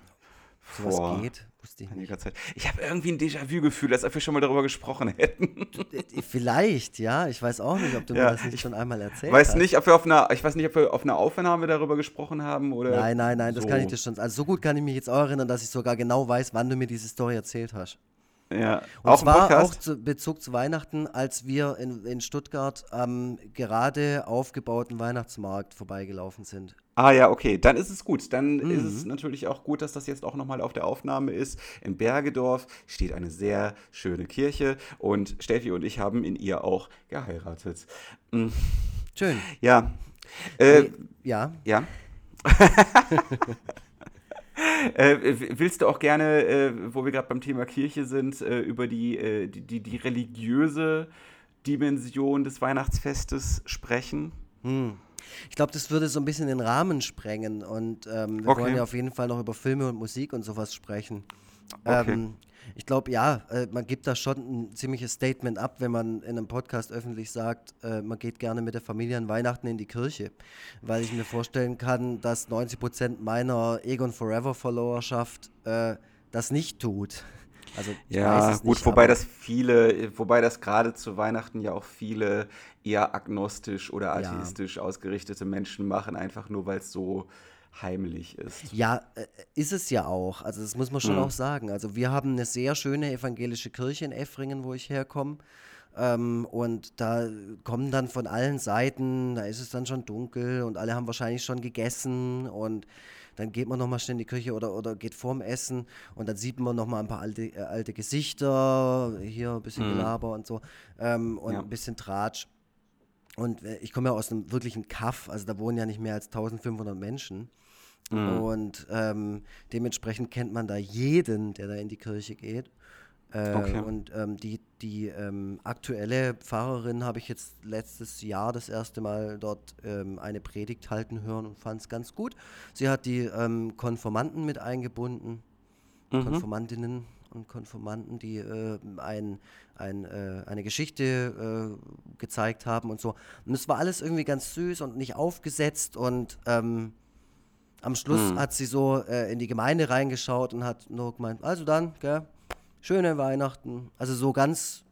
Vor geht? Wusste ich nicht. Zeit. Ich habe irgendwie ein Déjà-vu-Gefühl, als ob wir schon mal darüber gesprochen hätten. Äh, Vielleicht, ja. Ich weiß auch nicht, ob du Ja, mir das nicht ich schon einmal erzählt weiß hast. nicht, ob wir auf einer, ich weiß nicht, ob wir auf einer Aufnahme darüber gesprochen haben oder. Nein, nein, nein, das so. kann ich dir schon. Also so gut kann ich mich jetzt auch erinnern, dass ich sogar genau weiß, wann du mir diese Story erzählt hast. Ja, Und auch zwar auch zu, Bezug zu Weihnachten, als wir in, in Stuttgart am gerade aufgebauten Weihnachtsmarkt vorbeigelaufen sind. Ah ja, okay, dann ist es gut. Dann ist Mhm. es natürlich auch gut, dass das jetzt auch nochmal auf der Aufnahme ist. In Bergedorf steht eine sehr schöne Kirche und Steffi und ich haben in ihr auch geheiratet. Mm, Schön. Ja. Äh, Nee, ja, Ja. äh, willst du auch gerne, äh, wo wir gerade beim Thema Kirche sind, äh, über die, äh, die, die, die religiöse Dimension des Weihnachtsfestes sprechen? ich glaube, das würde so ein bisschen den Rahmen sprengen. Und ähm, wir Okay. wollen ja auf jeden Fall noch über Filme und Musik und sowas sprechen. Okay. Ähm, ich glaube, ja, äh, man gibt da schon ein ziemliches Statement ab, wenn man in einem Podcast öffentlich sagt, äh, man geht gerne mit der Familie an Weihnachten in die Kirche. Weil ich mir vorstellen kann, dass 90 Prozent meiner Egon Forever-Followerschaft äh, das nicht tut. Also, Ja, gut, nicht, wobei das viele, wobei das gerade zu Weihnachten ja auch viele eher agnostisch oder Ja. atheistisch ausgerichtete Menschen machen, einfach nur weil es so heimlich ist. Ja, äh, ist es ja auch. Also das muss man schon Mhm. auch sagen. Also wir haben eine sehr schöne evangelische Kirche in Effringen, wo ich herkomme. Ähm, und da kommen dann von allen Seiten, da ist es dann schon dunkel und alle haben wahrscheinlich schon gegessen und dann geht man nochmal schnell in die Küche oder, oder geht vorm Essen und dann sieht man nochmal ein paar alte, äh, alte Gesichter, hier ein bisschen Mhm. Gelaber und so ähm, und Ja. ein bisschen Tratsch. Und äh, ich komme ja aus einem wirklichen Kaff, also da wohnen ja nicht mehr als 1500 Menschen. Mhm. Und ähm, dementsprechend kennt man da jeden, der da in die Kirche geht. Äh, Okay. Und ähm, die, die ähm, aktuelle Pfarrerin habe ich jetzt letztes Jahr das erste Mal dort ähm, eine Predigt halten hören und fand es ganz gut. Sie hat die ähm, Konformanten mit eingebunden, Mhm. Konformantinnen und Konformanten, die äh, ein, ein, äh, eine Geschichte äh, gezeigt haben und so. Und es war alles irgendwie ganz süß und nicht aufgesetzt und ähm, am Schluss Mhm. hat sie so äh, in die Gemeinde reingeschaut und hat nur gemeint, also dann, gell, schöne Weihnachten. Also so ganz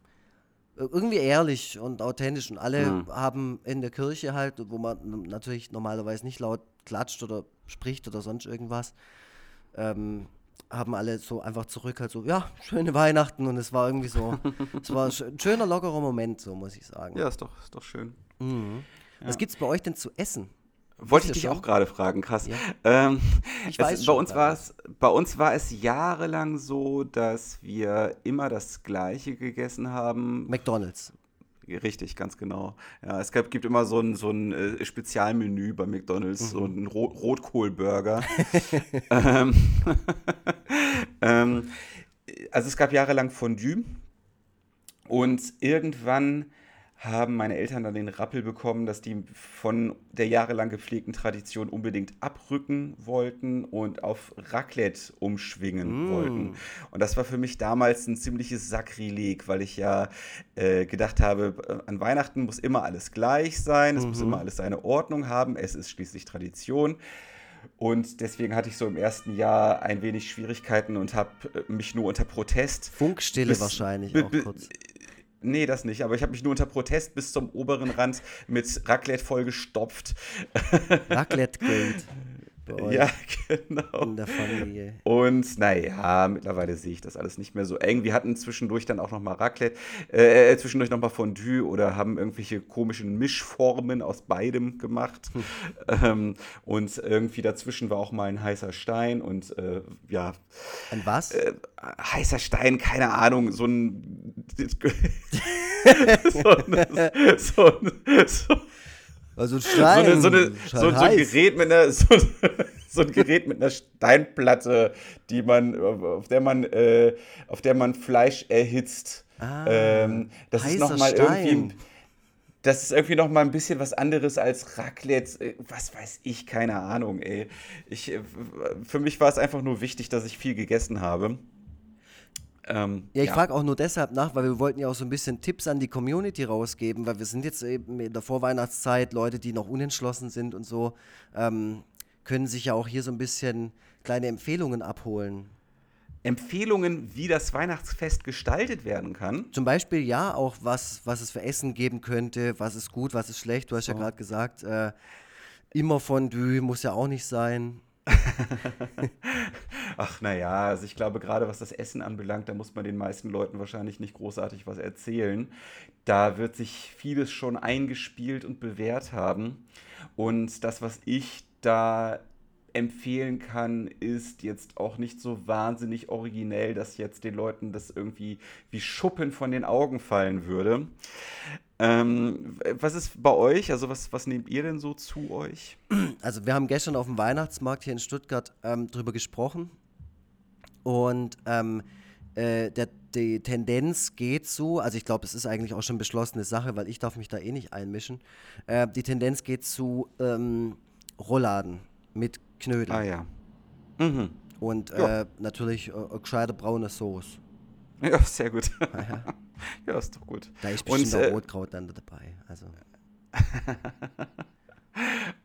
äh, irgendwie ehrlich und authentisch. Und alle Mhm. haben in der Kirche halt, wo man natürlich normalerweise nicht laut klatscht oder spricht oder sonst irgendwas, ähm, haben alle so einfach zurück halt so, ja, schöne Weihnachten. Und es war irgendwie so, es war ein schöner, lockerer Moment, so muss ich sagen. Ja, ist doch, ist doch schön. Mhm. Was Ja. gibt's bei euch denn zu essen? Wollte ich dich schon? auch gerade fragen, krass. Ja. Ähm, Ich es, weiß bei, schon uns gerade. war es, bei uns war es jahrelang so, dass wir immer das Gleiche gegessen haben. McDonalds. Richtig, ganz genau. Ja, es gab, gibt immer so ein, so ein äh, Spezialmenü bei McDonalds, so Mhm. ein Ro Rotkohlburger. ähm, ähm, also es gab jahrelang Fondue und irgendwann haben meine Eltern dann den Rappel bekommen, dass die von der jahrelang gepflegten Tradition unbedingt abrücken wollten und auf Raclette umschwingen Mm. wollten. Und das war für mich damals ein ziemliches Sakrileg, weil ich ja äh, gedacht habe, äh, an Weihnachten muss immer alles gleich sein, es muss Mhm. immer alles seine Ordnung haben, es ist schließlich Tradition. Und deswegen hatte ich so im ersten Jahr ein wenig Schwierigkeiten und habe äh, mich nur unter Protest Funkstille wahrscheinlich auch kurz. Nee, das nicht, aber ich habe mich nur unter Protest bis zum oberen Rand mit Raclette vollgestopft. Raclette Gate bei euch Ja, genau. in der Familie. Und naja, mittlerweile sehe ich das alles nicht mehr so eng. Wir hatten zwischendurch dann auch nochmal Raclette, äh, äh, zwischendurch nochmal Fondue oder haben irgendwelche komischen Mischformen aus beidem gemacht. Ähm, und irgendwie dazwischen war auch mal ein heißer Stein und äh, ja, Ein was? äh, heißer Stein, keine Ahnung, so ein. so ein, so ein, so also ein so, Stein. eine, so, eine, Stein so, so ein. Gerät mit einer so, ein Gerät mit einer Steinplatte, die man auf der man äh, auf der man Fleisch erhitzt. Ah, ähm, das ist heißer noch mal Stein. irgendwie das ist irgendwie noch mal ein bisschen was anderes als Raclette. äh, Was weiß ich, keine Ahnung, ey. Ich, äh, für mich war es einfach nur wichtig, dass ich viel gegessen habe. Ähm, Ja, ich frage auch nur deshalb nach, weil wir wollten ja auch so ein bisschen Tipps an die Community rausgeben, weil wir sind jetzt eben in der Vorweihnachtszeit, Leute, die noch unentschlossen sind und so, ähm, können sich ja auch hier so ein bisschen kleine Empfehlungen abholen. Empfehlungen, wie das Weihnachtsfest gestaltet werden kann. Zum Beispiel ja auch, was, was es für Essen geben könnte, was ist gut, was ist schlecht. Du hast ja So. gerade gesagt, äh, immer Fondue muss ja auch nicht sein. Ach naja, also ich glaube, gerade was das Essen anbelangt, da muss man den meisten Leuten wahrscheinlich nicht großartig was erzählen. Da wird sich vieles schon eingespielt und bewährt haben. Und das, was ich da empfehlen kann, ist jetzt auch nicht so wahnsinnig originell, dass jetzt den Leuten das irgendwie wie Schuppen von den Augen fallen würde. Ähm, was ist bei euch? Also was, was nehmt ihr denn so zu euch? Also wir haben gestern auf dem Weihnachtsmarkt hier in Stuttgart ähm, drüber gesprochen und ähm, äh, der, die Tendenz geht so, also ich glaube, es ist eigentlich auch schon beschlossene Sache, weil ich darf mich da eh nicht einmischen. Äh, die Tendenz geht zu ähm, Rouladen mit Knödel Ah ja. Mhm. und äh, natürlich äh, äh, gescheite braune Soße. Ja, sehr gut. Ah ja. Ja, ist doch gut. Da ist Und, bestimmt auch äh, Rotkraut dann dabei. Also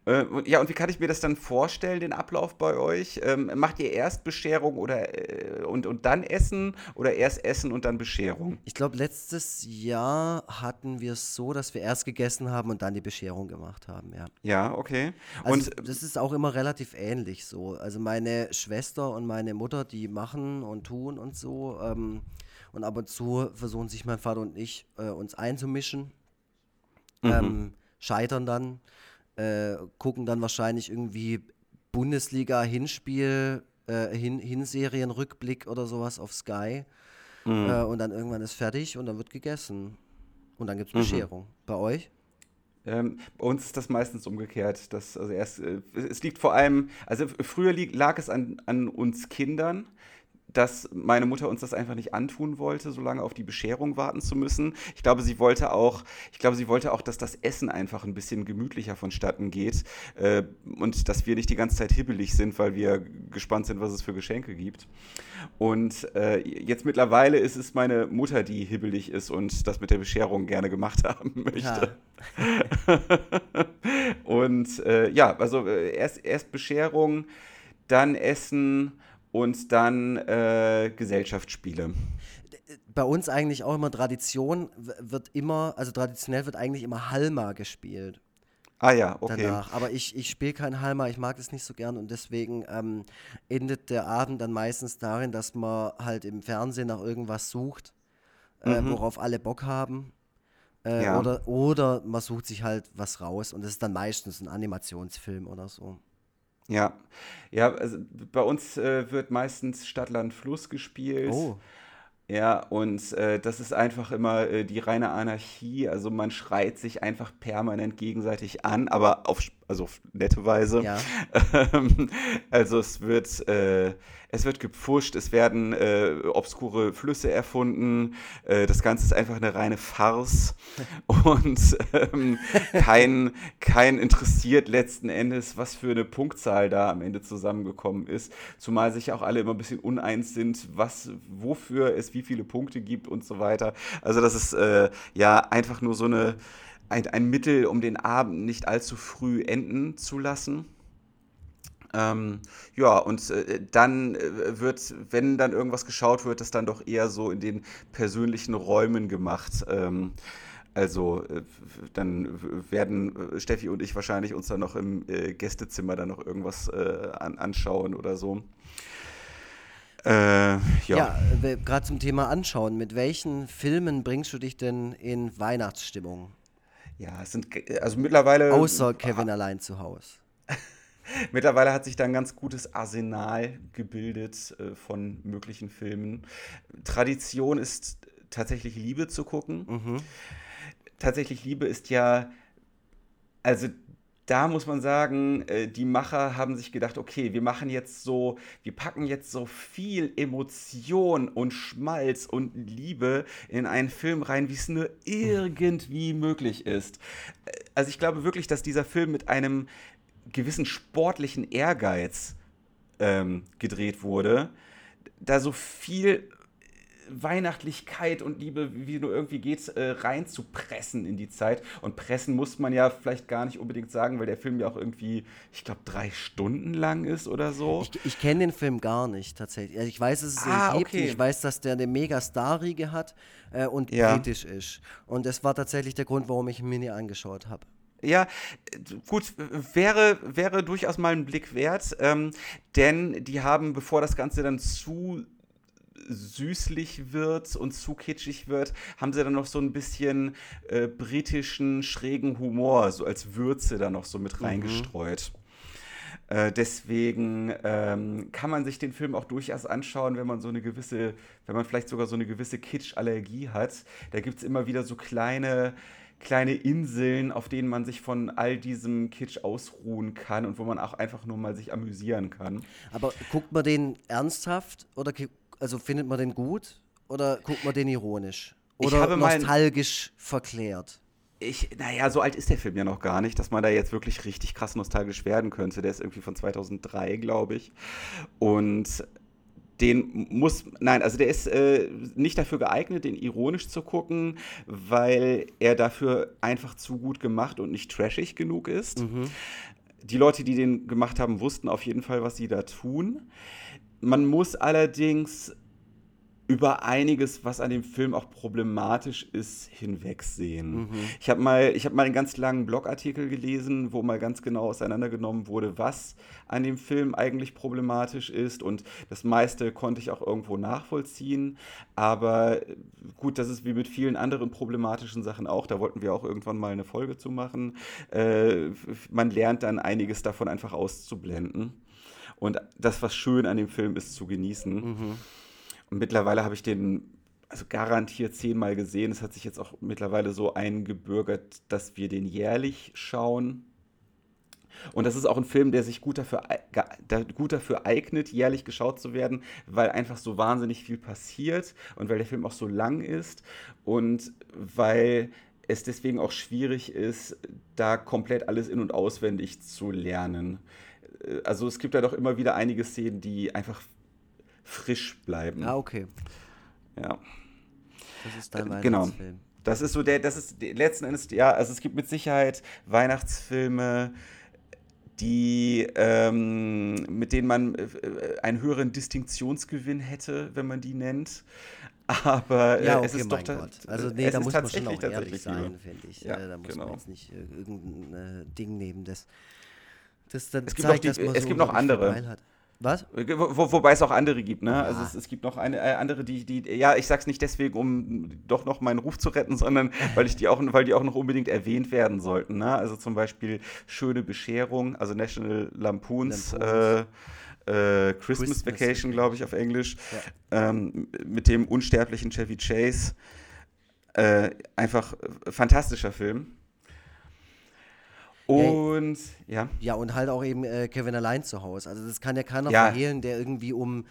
Äh, ja, und wie kann ich mir das dann vorstellen, den Ablauf bei euch? Ähm, macht ihr erst Bescherung oder, äh, und, und dann Essen oder erst Essen und dann Bescherung? ich glaube, letztes Jahr hatten wir es so, dass wir erst gegessen haben und dann die Bescherung gemacht haben, ja. Ja, okay. Also und das ist auch immer relativ ähnlich so. Also meine Schwester und meine Mutter, die machen und tun und so. Ähm, Und ab und zu versuchen sich mein Vater und ich äh, uns einzumischen, mhm. ähm, scheitern dann, äh, gucken dann wahrscheinlich irgendwie Bundesliga-Hinspiel, äh, Hin Hinserienrückblick oder sowas auf Sky. Mhm. Äh, und dann irgendwann ist fertig und dann wird gegessen. Und dann gibt es mhm. Bescherung. Mhm. Bei euch? Ähm, bei uns ist das meistens umgekehrt. Das, also erst, äh, es liegt vor allem, also früher lag es an, an uns Kindern, dass meine Mutter uns das einfach nicht antun wollte, so lange auf die Bescherung warten zu müssen. Ich glaube, sie wollte auch, ich glaube, sie wollte auch, dass das Essen einfach ein bisschen gemütlicher vonstatten geht äh, und dass wir nicht die ganze Zeit hibbelig sind, weil wir gespannt sind, was es für Geschenke gibt. Und äh, jetzt mittlerweile ist es meine Mutter, die hibbelig ist und das mit der Bescherung gerne gemacht haben möchte. Ja. und äh, ja, also äh, erst, erst Bescherung, dann Essen und dann äh, Gesellschaftsspiele. Bei uns eigentlich auch immer Tradition wird immer, also traditionell wird eigentlich immer Halma gespielt. Ah ja, okay. Danach. Aber ich, ich spiele kein Halma, ich mag das nicht so gern und deswegen ähm, endet der Abend dann meistens darin, dass man halt im Fernsehen nach irgendwas sucht, äh, mhm. worauf alle Bock haben. Äh, ja. oder, oder man sucht sich halt was raus und das ist dann meistens ein Animationsfilm oder so. Ja, ja, also bei uns äh, wird meistens Stadtland Fluss gespielt. Oh. Ja, und äh, das ist einfach immer äh, die reine Anarchie. Also man schreit sich einfach permanent gegenseitig an, aber auf, also auf nette Weise. Ja. Ähm, also es wird, äh, es wird gepfuscht, es werden äh, obskure Flüsse erfunden. Äh, das Ganze ist einfach eine reine Farce und ähm, kein, kein interessiert letzten Endes, was für eine Punktzahl da am Ende zusammengekommen ist. Zumal sich auch alle immer ein bisschen uneins sind, was, wofür es wie viele Punkte gibt und so weiter. Also das ist äh, ja einfach nur so eine ein, ein Mittel, um den Abend nicht allzu früh enden zu lassen. Ähm, ja, und äh, dann äh, wird, wenn dann irgendwas geschaut wird, das dann doch eher so in den persönlichen Räumen gemacht. Ähm, also äh, dann werden äh, Steffi und ich wahrscheinlich uns dann noch im äh, Gästezimmer dann noch irgendwas äh, an, anschauen oder so. ja, ja gerade zum Thema Anschauen. Mit welchen Filmen bringst du dich denn in Weihnachtsstimmung? Ja, es sind also mittlerweile. Außer Kevin allein zu Hause. Mittlerweile hat sich da ein ganz gutes Arsenal gebildet äh, von möglichen Filmen. Tradition ist tatsächlich Liebe zu gucken. Mhm. Tatsächlich Liebe ist ja, also da muss man sagen, äh, die Macher haben sich gedacht, okay, wir machen jetzt so, wir packen jetzt so viel Emotion und Schmalz und Liebe in einen Film rein, wie es nur irgendwie möglich ist. Äh, also ich glaube wirklich, dass dieser Film mit einem gewissen sportlichen Ehrgeiz ähm, gedreht wurde, da so viel Weihnachtlichkeit und Liebe, wie nur irgendwie geht, äh, reinzupressen in die Zeit. Und pressen muss man ja vielleicht gar nicht unbedingt sagen, weil der Film ja auch irgendwie, ich glaube, drei Stunden lang ist oder so. Ich, ich kenne den Film gar nicht tatsächlich. Also ich weiß, dass es ah, ihn gibt. Okay. Ich weiß, dass der eine mega Star-Riege hat äh, und ja. kritisch ist. Und das war tatsächlich der Grund, warum ich ihn mir nie angeschaut habe. Ja, gut, wäre, wäre durchaus mal ein Blick wert, ähm, denn die haben, bevor das Ganze dann zu süßlich wird und zu kitschig wird, haben sie dann noch so ein bisschen äh, britischen, schrägen Humor, so als Würze da noch so mit mhm. reingestreut. Äh, deswegen ähm, kann man sich den Film auch durchaus anschauen, wenn man so eine gewisse, wenn man vielleicht sogar so eine gewisse Kitsch-Allergie hat. Da gibt es immer wieder so kleine, kleine Inseln, auf denen man sich von all diesem Kitsch ausruhen kann und wo man auch einfach nur mal sich amüsieren kann. Aber guckt man den ernsthaft oder also findet man den gut oder guckt man den ironisch? Oder nostalgisch verklärt? Ich, naja, so alt ist der Film ja noch gar nicht, dass man da jetzt wirklich richtig krass nostalgisch werden könnte. Der ist irgendwie von 2003, glaube ich. Und den muss, nein, also der ist äh, nicht dafür geeignet, den ironisch zu gucken, weil er dafür einfach zu gut gemacht und nicht trashig genug ist. Mhm. Die Leute, die den gemacht haben, wussten auf jeden Fall, was sie da tun. Man muss allerdings über einiges, was an dem Film auch problematisch ist, hinwegsehen. Mhm. Ich habe mal, hab mal einen ganz langen Blogartikel gelesen, wo mal ganz genau auseinandergenommen wurde, was an dem Film eigentlich problematisch ist. Und das meiste konnte ich auch irgendwo nachvollziehen. Aber gut, das ist wie mit vielen anderen problematischen Sachen auch. Da wollten wir auch irgendwann mal eine Folge zu machen. Äh, man lernt dann einiges davon einfach auszublenden. Und das, was schön an dem Film ist, zu genießen. Mhm. Und mittlerweile habe ich den also garantiert zehnmal gesehen. Es hat sich jetzt auch mittlerweile so eingebürgert, dass wir den jährlich schauen. Und das ist auch ein Film, der sich gut dafür, gut dafür eignet, jährlich geschaut zu werden, weil einfach so wahnsinnig viel passiert und weil der Film auch so lang ist und weil es deswegen auch schwierig ist, da komplett alles in- und auswendig zu lernen. Äh, also es gibt da doch immer wieder einige Szenen, die einfach frisch bleiben. Ah, okay. Ja. Das ist dein äh, genau. Das ist so der, das ist letzten Endes, ja, also es gibt mit Sicherheit Weihnachtsfilme, die, ähm, mit denen man äh, einen höheren Distinktionsgewinn hätte, wenn man die nennt. Aber äh, ja, okay, es ist doch da, Also nee, da muss man schon auch ehrlich sein, finde ich. Ja, da muss genau. man jetzt nicht äh, irgendein äh, Ding nehmen, das, das dann es gibt zeigt, die, dass man es so gibt noch andere. Was? Wo, wobei es auch andere gibt, ne? Ja. Also es, es, gibt noch eine, äh, andere, die, die, ja, ich sag's nicht deswegen, um doch noch meinen Ruf zu retten, sondern weil ich die auch, weil die auch noch unbedingt erwähnt werden sollten. Ne? Also zum Beispiel Schöne Bescherung, also National Lampoons, Lampoons. Äh, äh, Christmas, Christmas, Vacation, glaube ich, auf Englisch, ja. ähm, mit dem unsterblichen Chevy Chase. Äh, einfach fantastischer Film. Und ja. Ja, und halt auch eben äh, Kevin allein zu Hause. Also das kann ja keiner ja. verhehlen, der irgendwie um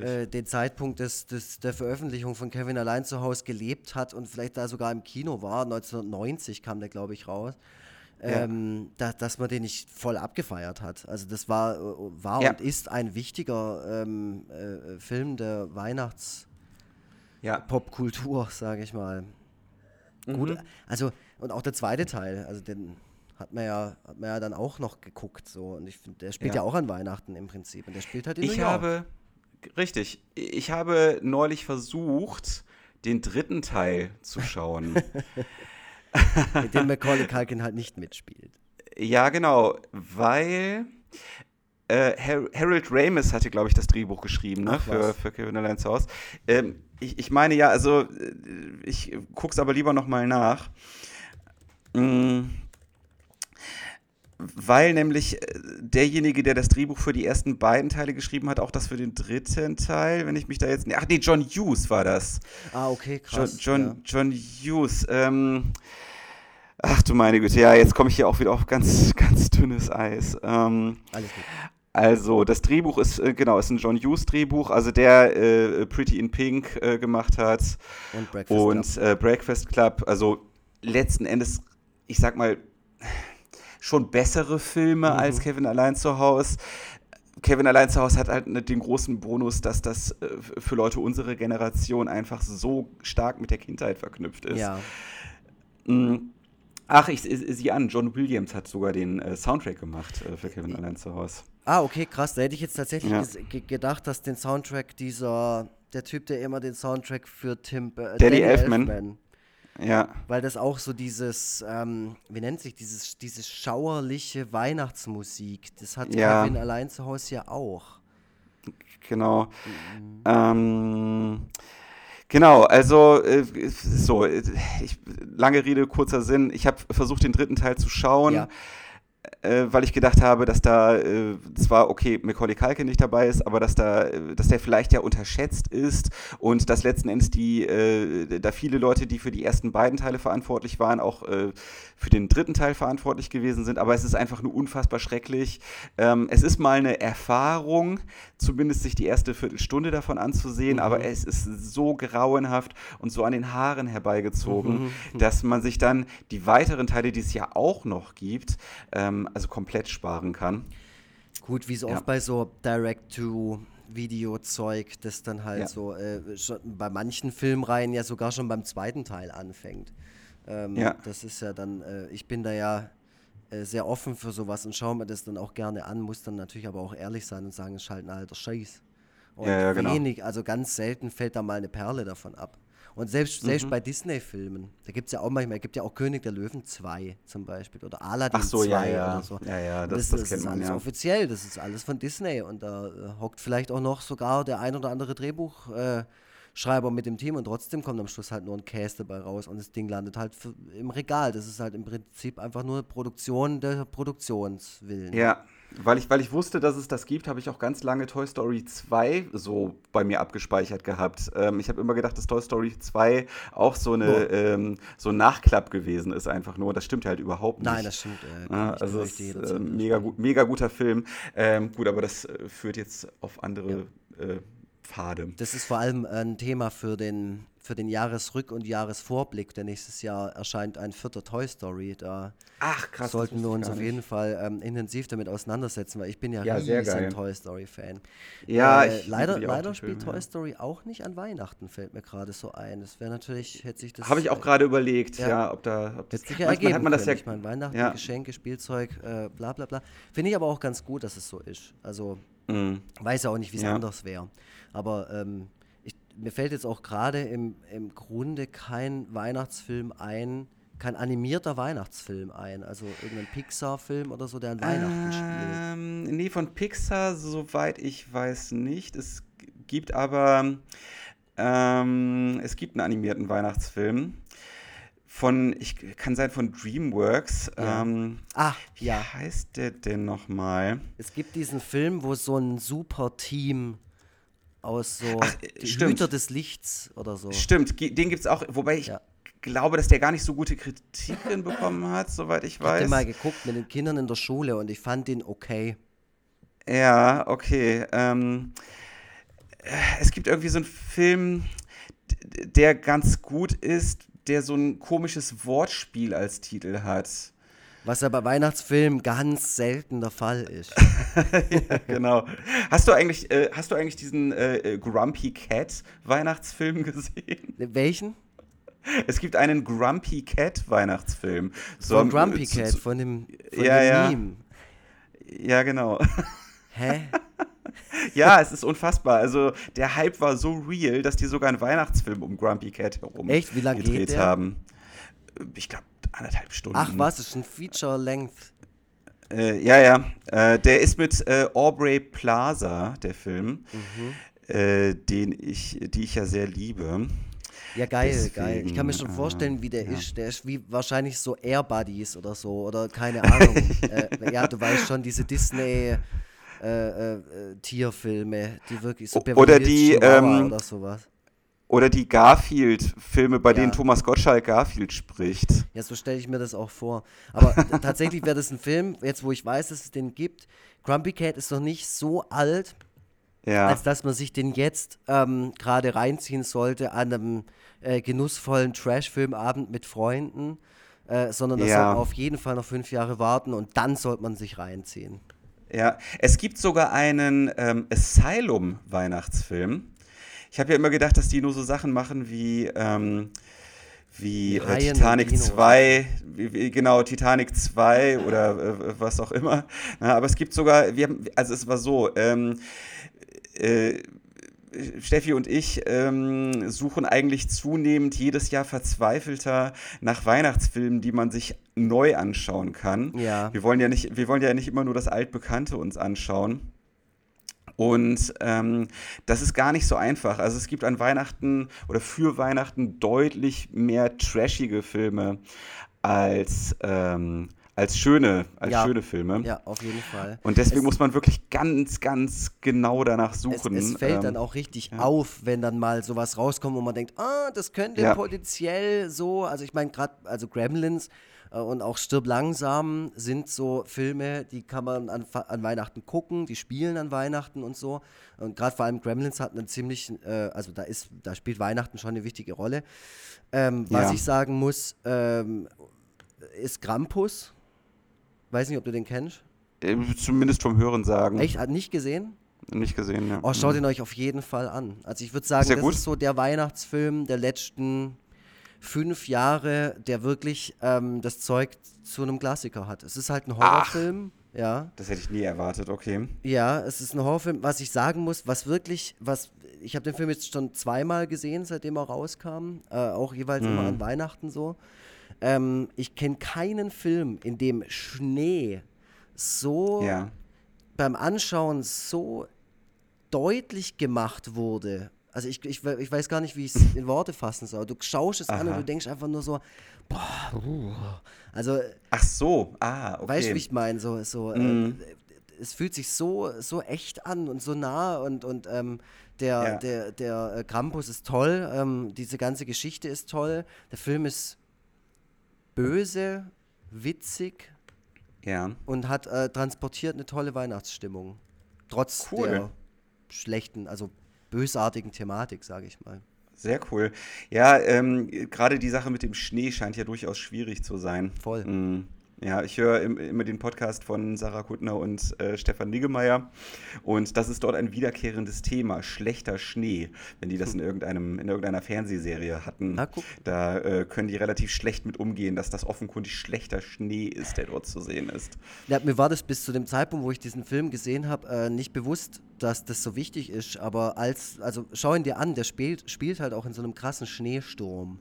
äh, den Zeitpunkt des, des, der Veröffentlichung von Kevin allein zu Hause gelebt hat und vielleicht da sogar im Kino war. 1990 kam der, glaube ich, raus. Ähm, ja. da, dass man den nicht voll abgefeiert hat. Also das war, äh, war ja. und ist ein wichtiger ähm, äh, Film der Weihnachts-. Popkultur, sage ich mal. Mhm. Gut, also und auch der zweite Teil, also den hat man ja, hat man ja dann auch noch geguckt. So. Und ich finde, der spielt ja. ja. auch an Weihnachten im Prinzip. Und der spielt halt in ich New York. habe, richtig, ich habe neulich versucht, den dritten Teil zu schauen. Mit dem Macaulay Culkin halt nicht mitspielt. Ja, genau, weil äh, Harold Ramis hatte, glaube ich, das Drehbuch geschrieben ne, Ach, für, für Kevin Allein zu Hause. Ähm, ich, ich meine ja, also äh, ich gucke es aber lieber nochmal nach. Mm weil nämlich äh, derjenige, der das Drehbuch für die ersten beiden Teile geschrieben hat, auch das für den dritten Teil, wenn ich mich da jetzt. Ach nee, John Hughes war das. Ah, okay, krass. John, John, ja. John Hughes. Ähm, ach du meine Güte, ja, jetzt komme ich hier auch wieder auf ganz, ganz dünnes Eis. Ähm, Alles gut. Also, das Drehbuch ist, äh, genau, ist ein John Hughes Drehbuch, also der äh, Pretty in Pink äh, gemacht hat. Und Breakfast und, Club. Äh, Breakfast Club. Also, letzten Endes, ich sag mal, schon bessere Filme mhm. als Kevin allein zu Hause. Kevin allein zu Hause hat halt ne, den großen Bonus, dass das äh, für Leute unserer Generation einfach so stark mit der Kindheit verknüpft ist. Ja. Mhm. Ach, ich, ich sieh an, John Williams hat sogar den äh, Soundtrack gemacht äh, für Kevin allein zu Hause. Ah, okay, krass. Da hätte ich jetzt tatsächlich ja. gedacht, dass den Soundtrack dieser, der Typ, der immer den Soundtrack für Tim äh, Danny, Danny Elfman. Elfman ja. Weil das auch so dieses, ähm, wie nennt sich dieses, dieses schauerliche Weihnachtsmusik, das hat ja. Kevin allein zu Hause ja auch. Genau. Mhm. Ähm, genau, also äh, so, ich, lange Rede, kurzer Sinn. Ich habe versucht, den dritten Teil zu schauen. Ja äh, weil ich gedacht habe, dass da äh, zwar, okay, Macaulay Culkin nicht dabei ist, aber dass da, dass der vielleicht ja unterschätzt ist und dass letzten Endes die, äh, da viele Leute, die für die ersten beiden Teile verantwortlich waren, auch äh, für den dritten Teil verantwortlich gewesen sind, aber es ist einfach nur unfassbar schrecklich. Ähm, es ist mal eine Erfahrung, zumindest sich die erste Viertelstunde davon anzusehen, mhm. aber es ist so grauenhaft und so an den Haaren herbeigezogen, mhm. dass man sich dann die weiteren Teile, die es ja auch noch gibt, ähm, also komplett sparen kann. Gut, wie so ja. oft bei so Direct-to- Video-Zeug, das dann halt ja. so äh, bei manchen Filmreihen ja sogar schon beim zweiten Teil anfängt. Ähm, ja. Das ist ja dann, äh, ich bin da ja äh, sehr offen für sowas und schaue mir das dann auch gerne an, muss dann natürlich aber auch ehrlich sein und sagen, es ist halt ein alter Scheiß. Und Ja, ja, genau. wenig, also ganz selten fällt da mal eine Perle davon ab. Und selbst, selbst Mhm. bei Disney-Filmen, da gibt es ja auch manchmal, gibt ja auch König der Löwen 2 zum Beispiel oder Aladdin Ach so, 2 ja, ja. oder so. Ja, ja, das- das, das das ist man, alles ja. offiziell, das ist alles von Disney und da äh, hockt vielleicht auch noch sogar der ein oder andere Drehbuchschreiber äh, mit dem Team und trotzdem kommt am Schluss halt nur ein Käse dabei raus und das Ding landet halt für, im Regal. Das ist halt im Prinzip einfach nur Produktion der Produktionswillen. Ja, weil ich, weil ich wusste, dass es das gibt, habe ich auch ganz lange Toy Story 2 so bei mir abgespeichert gehabt. Ähm, ich habe immer gedacht, dass Toy Story 2 auch so, eine, Oh. ähm, so ein Nachklapp gewesen ist, einfach nur. Das stimmt halt überhaupt nicht. Nein, das stimmt. Äh, Ja, also ist äh, mega, gut, mega guter Film. Ähm, gut, aber das äh, führt jetzt auf andere äh, Pfade. Das ist vor allem ein Thema für den, für den Jahresrück- und Jahresvorblick, denn nächstes Jahr erscheint ein vierter Toy Story. Da Ach, krass. sollten wir uns auf jeden Fall ähm, intensiv damit auseinandersetzen, weil ich bin ja, Ja, sehr riesen. Toy Story-Fan. Ja, äh, leider leider spielt Filme, Toy ja. Story auch nicht an Weihnachten, fällt mir gerade so ein. Das wäre natürlich, hätte sich das. Habe ich auch äh, gerade überlegt, ja. ja, ob da. Ob das, Hätte sich ja manchmal ergeben hat man das können. ja. ich meine, Weihnachten, ja. Geschenke, Spielzeug, äh, bla bla bla. Finde ich aber auch ganz gut, dass es so ist. Also, Mm. weiß ja auch nicht, wie es Ja. anders wäre. Aber ähm, mir fällt jetzt auch gerade im, im Grunde kein Weihnachtsfilm ein, kein animierter Weihnachtsfilm ein. Also irgendein Pixar-Film oder so, der an Weihnachten spielt. Ähm, nee, von Pixar, soweit ich weiß, nicht. Es gibt aber, ähm, es gibt einen animierten Weihnachtsfilm von, ich kann sein von DreamWorks. Ja. Ähm, Ah, wie ja. heißt der denn nochmal? Es gibt diesen Film, wo so ein super Team aus so Ach, äh, stimmt. Hüter des Lichts oder so. Stimmt, den gibt es auch, wobei ich Ja. glaube, dass der gar nicht so gute Kritiken bekommen hat, soweit ich Ich habe weiß. den mal geguckt mit den Kindern in der Schule und ich fand den okay. Ja, okay. Ähm, äh, es gibt irgendwie so einen Film, der ganz gut ist, der so ein komisches Wortspiel als Titel hat. Was ja bei Weihnachtsfilmen ganz selten der Fall ist. genau. Hast du eigentlich, äh, hast du eigentlich diesen äh, äh, Grumpy Cat Weihnachtsfilm gesehen? Welchen? Es gibt einen Grumpy Cat Weihnachtsfilm. So, Von ähm, Grumpy zu- Cat, zu- von dem, von Ja, dem ja. Meme. Ja, genau. Hä? ja, es ist unfassbar. Also der Hype war so real, dass die sogar einen Weihnachtsfilm um Grumpy Cat herum Echt? Wie lang geht gedreht der? haben. Ich glaube anderthalb Stunden. Ach was, das ist ein Feature-Length. Äh, ja, ja. Äh, der ist mit äh, Aubrey Plaza, der Film, Mhm. äh, den ich, die ich ja sehr liebe. Ja, geil, Deswegen, geil. Ich kann mir schon äh, vorstellen, wie der ja. ist. Der ist wie wahrscheinlich so Air Buddies oder so. Oder keine Ahnung. äh, ja, du weißt schon, diese Disney. Tierfilme, die wirklich so Beverly oder die, ähm, oder sowas. Oder die Garfield-Filme, bei Ja. denen Thomas Gottschalk Garfield spricht. Ja, so stelle ich mir das auch vor. Aber tatsächlich wäre das ein Film, jetzt wo ich weiß, dass es den gibt. Grumpy Cat ist noch nicht so alt, Ja. als dass man sich den jetzt ähm, gerade reinziehen sollte an einem äh, genussvollen Trash-Filmabend mit Freunden, äh, sondern das Ja. sollte man auf jeden Fall noch fünf Jahre warten und dann sollte man sich reinziehen. Ja, es gibt sogar einen ähm, Asylum-Weihnachtsfilm. Ich habe ja immer gedacht, dass die nur so Sachen machen wie, ähm, wie äh, Titanic Dinos. 2, wie, wie, genau, Titanic 2 oder äh, was auch immer. Na, aber es gibt sogar, wir haben, also es war so, ähm, äh, Steffi und ich ähm, suchen eigentlich zunehmend jedes Jahr verzweifelter nach Weihnachtsfilmen, die man sich neu anschauen kann. Ja. Wir wollen ja nicht, wir wollen ja nicht immer nur das Altbekannte uns anschauen. Und ähm, das ist gar nicht so einfach. Also es gibt an Weihnachten oder für Weihnachten deutlich mehr trashige Filme als, ähm, als schöne, als Ja. schöne Filme. Ja, auf jeden Fall. Und deswegen Es- muss man wirklich ganz, ganz genau danach Es, suchen. es fällt ähm, dann auch richtig auf, wenn dann mal sowas rauskommt, wo man denkt, ah, das könnte Ja. potenziell so, also ich meine gerade, also Gremlins und auch Stirb langsam sind so Filme, die kann man an, an Weihnachten gucken, die spielen an Weihnachten und so. Und gerade vor allem Gremlins hat einen ziemlich, äh, also da ist, da spielt Weihnachten schon eine wichtige Rolle. Ähm, was Ja. ich sagen muss, ähm, ist Krampus. Weiß nicht, ob du den kennst. äh, zumindest vom Hören sagen. Echt? Hat nicht gesehen? Nicht gesehen, ja. Oh, schaut ihn euch auf jeden Fall an. Also ich würde sagen, Sehr das gut. ist so der Weihnachtsfilm der letzten fünf Jahre, der wirklich ähm, das Zeug zu einem Klassiker hat. Es ist halt ein Horrorfilm. Ja. Das hätte ich nie erwartet, okay. Ja, es ist ein Horrorfilm, was ich sagen muss, was wirklich, was, ich habe den Film jetzt schon zweimal gesehen, seitdem er rauskam, äh, auch jeweils immer an Weihnachten so. Ähm, ich kenne keinen Film, in dem Schnee so Ja. beim Anschauen so deutlich gemacht wurde. Also ich, ich, ich weiß gar nicht, wie ich es in Worte fassen soll. Du schaust es an und Aha. du denkst einfach nur so, boah, uh. also Ach so, ah, okay. weißt du, wie ich meine? So, so, Mhm. äh, es fühlt sich so, so echt an und so nah und, und ähm, der, Ja. der, der äh, Krampus ist toll, ähm, diese ganze Geschichte ist toll, der Film ist böse, witzig Ja. und hat äh, transportiert eine tolle Weihnachtsstimmung. Trotz Cool. der schlechten, also bösartigen Thematik, sage ich mal. Sehr cool. Ja, ähm, gerade die Sache mit dem Schnee scheint ja durchaus schwierig zu sein. Voll. Mm, Ja, ich höre im, immer den Podcast von Sarah Kuttner und äh, Stefan Niggemeier und das ist dort ein wiederkehrendes Thema, schlechter Schnee, wenn die das in, irgendeinem, in irgendeiner Fernsehserie hatten. Na. Da äh, können die relativ schlecht mit umgehen, dass das offenkundig schlechter Schnee ist, der dort zu sehen ist. Ja, mir war das bis zu dem Zeitpunkt, wo ich diesen Film gesehen habe, äh, nicht bewusst, dass das so wichtig ist. Aber als, also schau ihn dir an, der spielt, spielt halt auch in so einem krassen Schneesturm.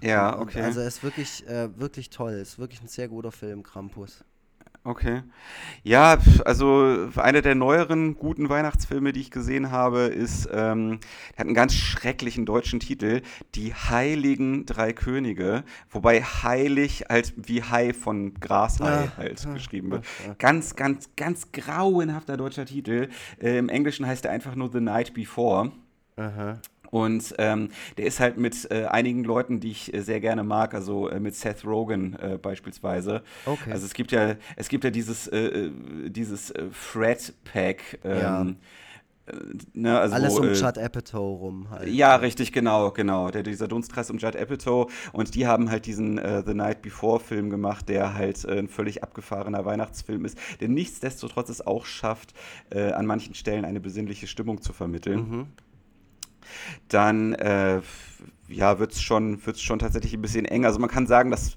Ja, Und okay. Also er ist wirklich, äh, wirklich toll. Ist wirklich ein sehr guter Film, Krampus. Okay. Ja, also einer der neueren guten Weihnachtsfilme, die ich gesehen habe, ist, ähm, hat einen ganz schrecklichen deutschen Titel, Die Heiligen Drei Könige, wobei heilig halt wie Hai von Grashai Ah, halt ah, geschrieben wird. ah, ah. Ganz, ganz, ganz grauenhafter deutscher Titel. Äh, Im Englischen heißt er einfach nur The Night Before. Aha. Und ähm, der ist halt mit äh, einigen Leuten, die ich äh, sehr gerne mag, also äh, mit Seth Rogen äh, beispielsweise. Okay. Also es gibt ja, es gibt ja dieses, äh, äh, dieses Fred Pack. Ja. Ähm, äh, ne, also, Alles wo, um äh, Judd Apatow rum halt. ja, richtig, genau, genau. Der, dieser Dunstkreis um Judd Apatow. Und die haben halt diesen äh, The Night Before Film gemacht, der halt äh, ein völlig abgefahrener Weihnachtsfilm ist, der nichtsdestotrotz es auch schafft, an manchen Stellen eine besinnliche Stimmung zu vermitteln. Mhm. Dann äh, ja, wird es schon, wird's schon tatsächlich ein bisschen eng. Also man kann sagen, dass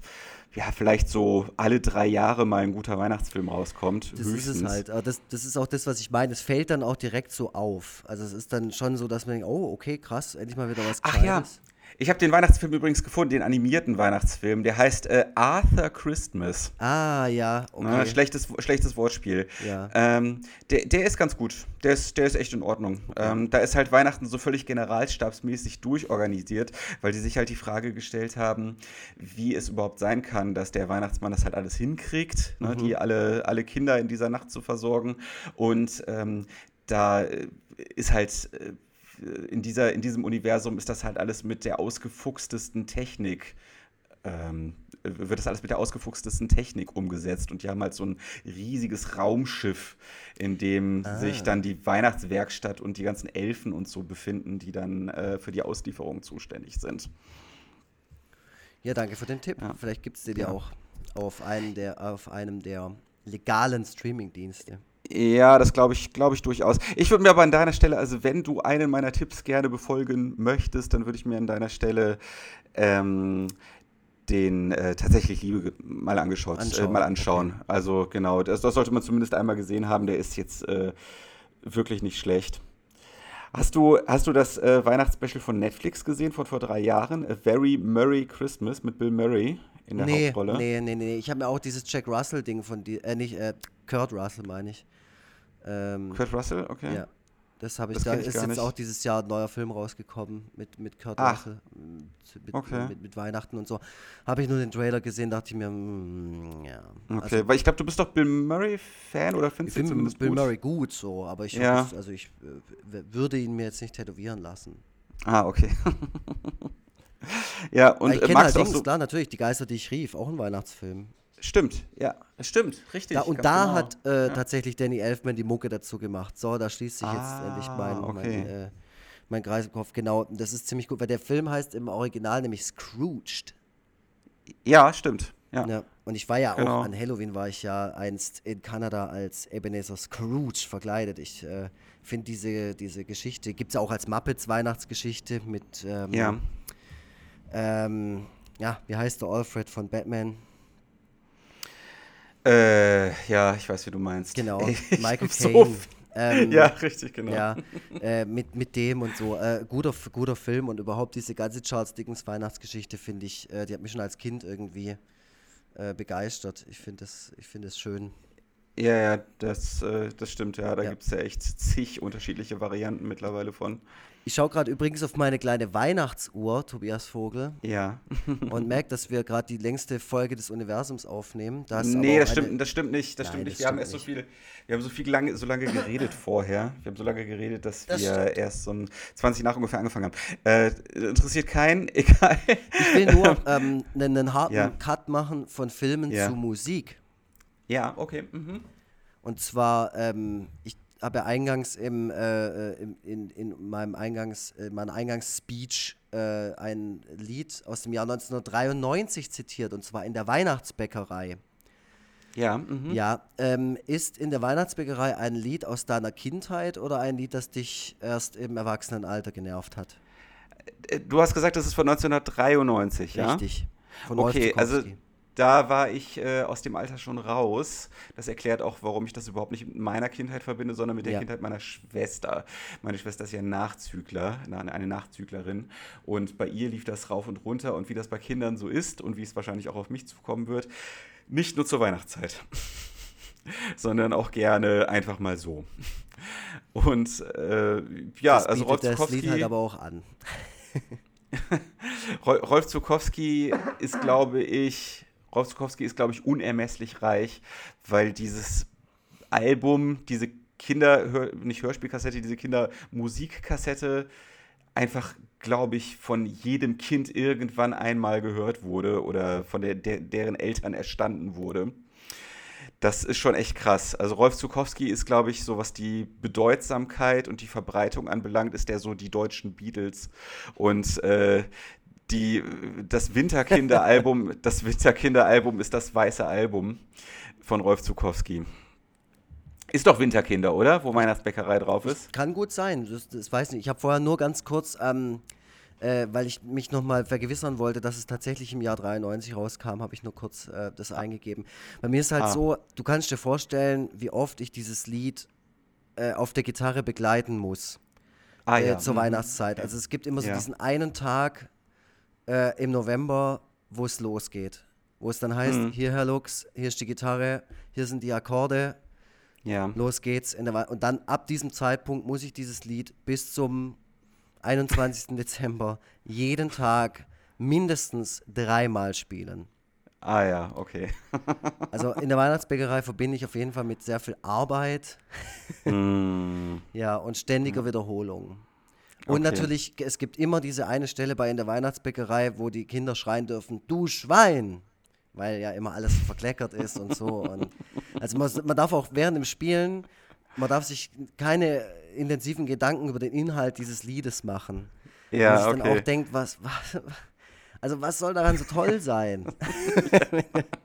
ja, vielleicht so alle drei Jahre mal ein guter Weihnachtsfilm rauskommt. Das höchstens. ist es halt. Aber das, das ist auch das, was ich meine. Es fällt dann auch direkt so auf. Also es ist dann schon so, dass man denkt, oh, okay, krass, endlich mal wieder was Ach ja, Gescheites. Ich habe den Weihnachtsfilm übrigens gefunden, den animierten Weihnachtsfilm. Der heißt äh, Arthur Christmas. Ah, ja, Na, okay. schlechtes, schlechtes Wortspiel. Ja. Ähm, der, der ist ganz gut. Der ist, der ist echt in Ordnung. Ähm, da ist halt Weihnachten so völlig generalstabsmäßig durchorganisiert, weil die sich halt die Frage gestellt haben, wie es überhaupt sein kann, dass der Weihnachtsmann das halt alles hinkriegt, ne, die alle, alle Kinder in dieser Nacht zu versorgen. Und ähm, da äh, ist halt. Äh, in, dieser, in diesem Universum ist das halt alles mit der ausgefuchstesten Technik ähm, wird das alles mit der ausgefuchstesten Technik umgesetzt. Und die haben halt so ein riesiges Raumschiff, in dem Ah. sich dann die Weihnachtswerkstatt und die ganzen Elfen und so befinden, die dann äh, für die Auslieferung zuständig sind. Ja, danke für den Tipp. Ja. Vielleicht gibt es den ja Ja. auch auf einem der, auf einem der legalen Streaming-Dienste. Ja, das glaube ich, glaube ich durchaus. Ich würde mir aber an deiner Stelle, also wenn du einen meiner Tipps gerne befolgen möchtest, dann würde ich mir an deiner Stelle ähm, den äh, tatsächlich Liebe mal angeschaut, äh, Anschauen, mal anschauen. Also genau, das, das sollte man zumindest einmal gesehen haben. Der ist jetzt äh, wirklich nicht schlecht. Hast du, hast du das äh, Weihnachtsspecial von Netflix gesehen von vor drei Jahren? A Very Merry Christmas mit Bill Murray in der Nee, Hauptrolle? nee, nee, nee. Ich habe mir auch dieses Jack Russell-Ding von dir, äh, nicht, äh, Kurt Russell meine ich. Ähm, Kurt Russell, okay. Ja. Das habe ich, Das da ich ist jetzt nicht. auch dieses Jahr ein neuer Film rausgekommen mit, mit Kurt Ach. Russell, mit, Okay. mit, mit Weihnachten und so. Habe ich nur den Trailer gesehen, dachte ich mir, mm, ja. Okay, Also, weil ich glaube, du bist doch Bill Murray-Fan oder findest du zumindest Bill gut? Murray gut so, aber ich, Ja. also ich äh, würde ihn mir jetzt nicht tätowieren lassen. Ah, okay. ja, und ich äh, kenne du auch allerdings, so. klar, natürlich, Die Geister, die ich rief, auch ein Weihnachtsfilm. Stimmt, ja, stimmt, richtig. Da, und da genau. hat äh, Ja. tatsächlich Danny Elfman die Mucke dazu gemacht. So, da schließt sich jetzt Ah, endlich mein, mein, okay. äh, mein Kreis im Kopf. Genau, das ist ziemlich gut, weil der Film heißt im Original nämlich Scrooged. Ja, stimmt. Ja. Ja, und ich war ja Genau. auch, an Halloween war ich ja einst in Kanada als Ebenezer Scrooge verkleidet. Ich äh, finde diese, diese Geschichte, gibt es ja auch als Muppets Weihnachtsgeschichte mit, ähm, ja. ähm, ja, wie heißt der Alfred von Batman? Äh, ja, ich weiß, wie du meinst. Genau, Ich Michael hab so Caine. Ähm, Ja, richtig, genau. Ja, äh, mit, mit dem und so. Äh, guter, guter Film und überhaupt diese ganze Charles Dickens Weihnachtsgeschichte finde ich, äh, die hat mich schon als Kind irgendwie äh, begeistert. Ich finde es ich find es schön. Ja, ja, das, äh, das stimmt, ja. Da Ja. gibt es ja echt zig unterschiedliche Varianten mittlerweile von. Ich schaue gerade übrigens auf meine kleine Weihnachtsuhr, Tobias Vogel, Ja. und merke, dass wir gerade die längste Folge des Universums aufnehmen. Da nee, das stimmt, das stimmt nicht. Das Nein, stimmt nicht. Wir haben stimmt erst so nicht. viel, wir haben so viel lange, so lange geredet vorher. Wir haben so lange geredet, dass Das wir stimmt. erst so um 20 nach ungefähr angefangen haben. Äh, interessiert keinen, egal. Ich will nur ähm, einen, einen harten Ja. Cut machen von Filmen Ja. zu Musik. Ja, okay. Mhm. Und zwar, ähm, ich habe ja eingangs im, äh, äh, im, in, in meinem Eingangs, in meiner Eingangsspeech äh, ein Lied aus dem Jahr 1993 zitiert, und zwar in der Weihnachtsbäckerei. Ja, mhm. Ja, ähm, ist in der Weihnachtsbäckerei ein Lied aus deiner Kindheit oder ein Lied, das dich erst im Erwachsenenalter genervt hat? Äh, Du hast gesagt, das ist von 1993, ja? Richtig. Von Okay, also. Da war ich äh, aus dem Alter schon raus. Das erklärt auch, warum ich das überhaupt nicht mit meiner Kindheit verbinde, sondern mit der Ja. Kindheit meiner Schwester. Meine Schwester ist ja ein Nachzügler, na, eine Nachzüglerin. Und bei ihr lief das rauf und runter. Und wie das bei Kindern so ist und wie es wahrscheinlich auch auf mich zukommen wird, nicht nur zur Weihnachtszeit, sondern auch gerne einfach mal so. Und äh, ja, das also Rolf das Lied halt aber auch an. Rol- Rolf Zukowski ist, glaube ich, Rolf Zukowski ist, glaube ich, unermesslich reich, weil dieses Album, diese Kinder, nicht Hörspielkassette, diese Kindermusikkassette einfach, glaube ich, von jedem Kind irgendwann einmal gehört wurde oder von der, der, deren Eltern erstanden wurde. Das ist schon echt krass. Also Rolf Zukowski ist, glaube ich, so was die Bedeutsamkeit und die Verbreitung anbelangt, ist der so die deutschen Beatles. Und äh, die, das Winterkinder-Album, das Winterkinder-Album ist das weiße Album von Rolf Zukowski. Ist doch Winterkinder, oder? Wo Weihnachtsbäckerei drauf ist. Kann gut sein, das, das weiß nicht. Ich habe vorher nur ganz kurz, ähm, äh, weil ich mich nochmal vergewissern wollte, dass es tatsächlich im Jahr 93 rauskam, habe ich nur kurz äh, das eingegeben. Bei mir ist halt Ah. so, du kannst dir vorstellen, wie oft ich dieses Lied äh, auf der Gitarre begleiten muss Ah äh, ja. zur mhm. Weihnachtszeit. Also es gibt immer so Ja. diesen einen Tag äh, im November, wo es losgeht. Wo es dann heißt, Mhm. hier Herr Lux, hier ist die Gitarre, hier sind die Akkorde, Ja. los geht's. Und dann ab diesem Zeitpunkt muss ich dieses Lied bis zum 21. Dezember jeden Tag mindestens dreimal spielen. Ah ja, okay. Also in der Weihnachtsbäckerei verbinde ich auf jeden Fall mit sehr viel Arbeit Mm, ja, und ständiger Wiederholung. Und Okay. natürlich, es gibt immer diese eine Stelle bei in der Weihnachtsbäckerei, wo die Kinder schreien dürfen, du Schwein! Weil ja immer alles verkleckert ist und so. Und also man, man darf auch während dem Spielen, man darf sich keine intensiven Gedanken über den Inhalt dieses Liedes machen. Ja, sich dann auch okay. denkt, was, was, also was soll daran so toll sein?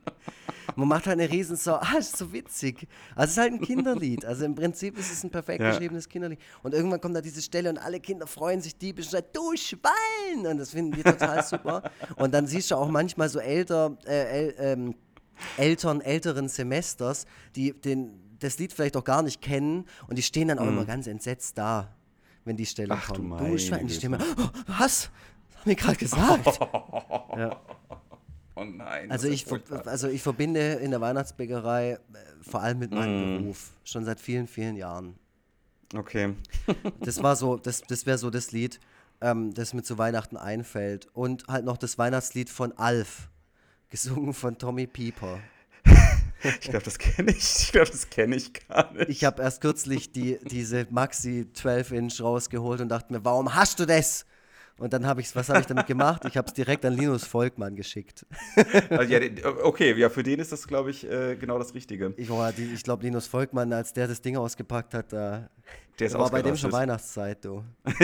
Man macht halt eine Riesensau. Ah, ist so witzig. Also es ist halt ein Kinderlied. Also im Prinzip ist es ein perfekt Ja. geschriebenes Kinderlied. Und irgendwann kommt da diese Stelle und alle Kinder freuen sich diebisch und sagen, du Schwein! Und das finden die total super. Und dann siehst du auch manchmal so älter, äh, ähm, Eltern älteren Semesters, die den, das Lied vielleicht auch gar nicht kennen und die stehen dann auch immer ganz entsetzt da, wenn die Stelle Mhm. Ach, du kommt. meine Schwein, die stehen immer, oh, was? Das haben wir gerade gesagt. ja. Oh nein. Also ich, also ich verbinde in der Weihnachtsbäckerei äh, vor allem mit meinem Mm. Beruf, schon seit vielen, vielen Jahren. Okay. Das war so, das, das wäre so das Lied, ähm, das mir zu Weihnachten einfällt. Und halt noch das Weihnachtslied von Alf, gesungen von Tommy Pieper. Ich glaube, das kenne ich. Ich glaube, das kenne ich gar nicht. Ich habe erst kürzlich die, diese Maxi 12-Inch rausgeholt und dachte mir, warum hast du das? Und dann habe ich was habe ich damit gemacht? Ich habe es direkt an Linus Volkmann geschickt. Also, ja, okay, ja, für den ist das, glaube ich, äh, genau das Richtige. Ich, die- ich glaube, Linus Volkmann, als der das Ding ausgepackt hat, da Der ist war bei dem schon. Weihnachtszeit, du.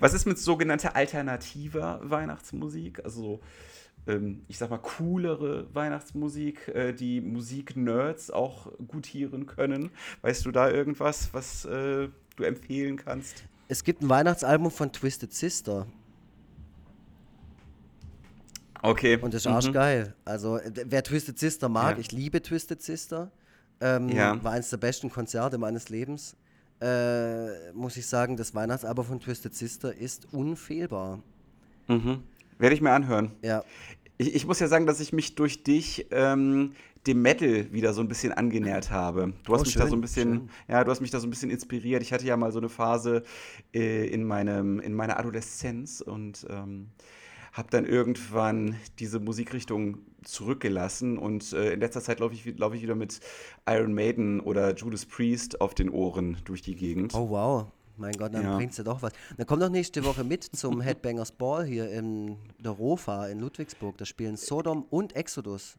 Was ist mit sogenannter alternativer Weihnachtsmusik? Also, so, ähm, ich sag mal, coolere Weihnachtsmusik, äh, die Musik-Nerds auch gutieren können. Weißt du da irgendwas, was äh, du empfehlen kannst? Es gibt ein Weihnachtsalbum von Twisted Sister. Okay. Und das ist arschgeil. Also, wer Twisted Sister mag, Ja. ich liebe Twisted Sister. Ähm, Ja. War eines der besten Konzerte meines Lebens. Äh, muss ich sagen, das Weihnachtsalbum von Twisted Sister ist unfehlbar. Mhm. Werde ich mir anhören. Ja. Ich, ich muss ja sagen, dass ich mich durch dich ähm, dem Metal wieder so ein bisschen angenähert habe. Du hast Oh, mich da so schön, ein bisschen, schön. ja, du hast mich da so ein bisschen inspiriert. Ich hatte ja mal so eine Phase äh, in meinem, in meiner Adoleszenz und ähm, habe dann irgendwann diese Musikrichtung zurückgelassen und äh, in letzter Zeit laufe ich, lauf ich wieder mit Iron Maiden oder Judas Priest auf den Ohren durch die Gegend. Oh wow. Mein Gott, dann Ja. bringt's ja doch was. Dann komm doch nächste Woche mit zum Headbangers Ball hier in der Rofa in Ludwigsburg. Da spielen Sodom und Exodus.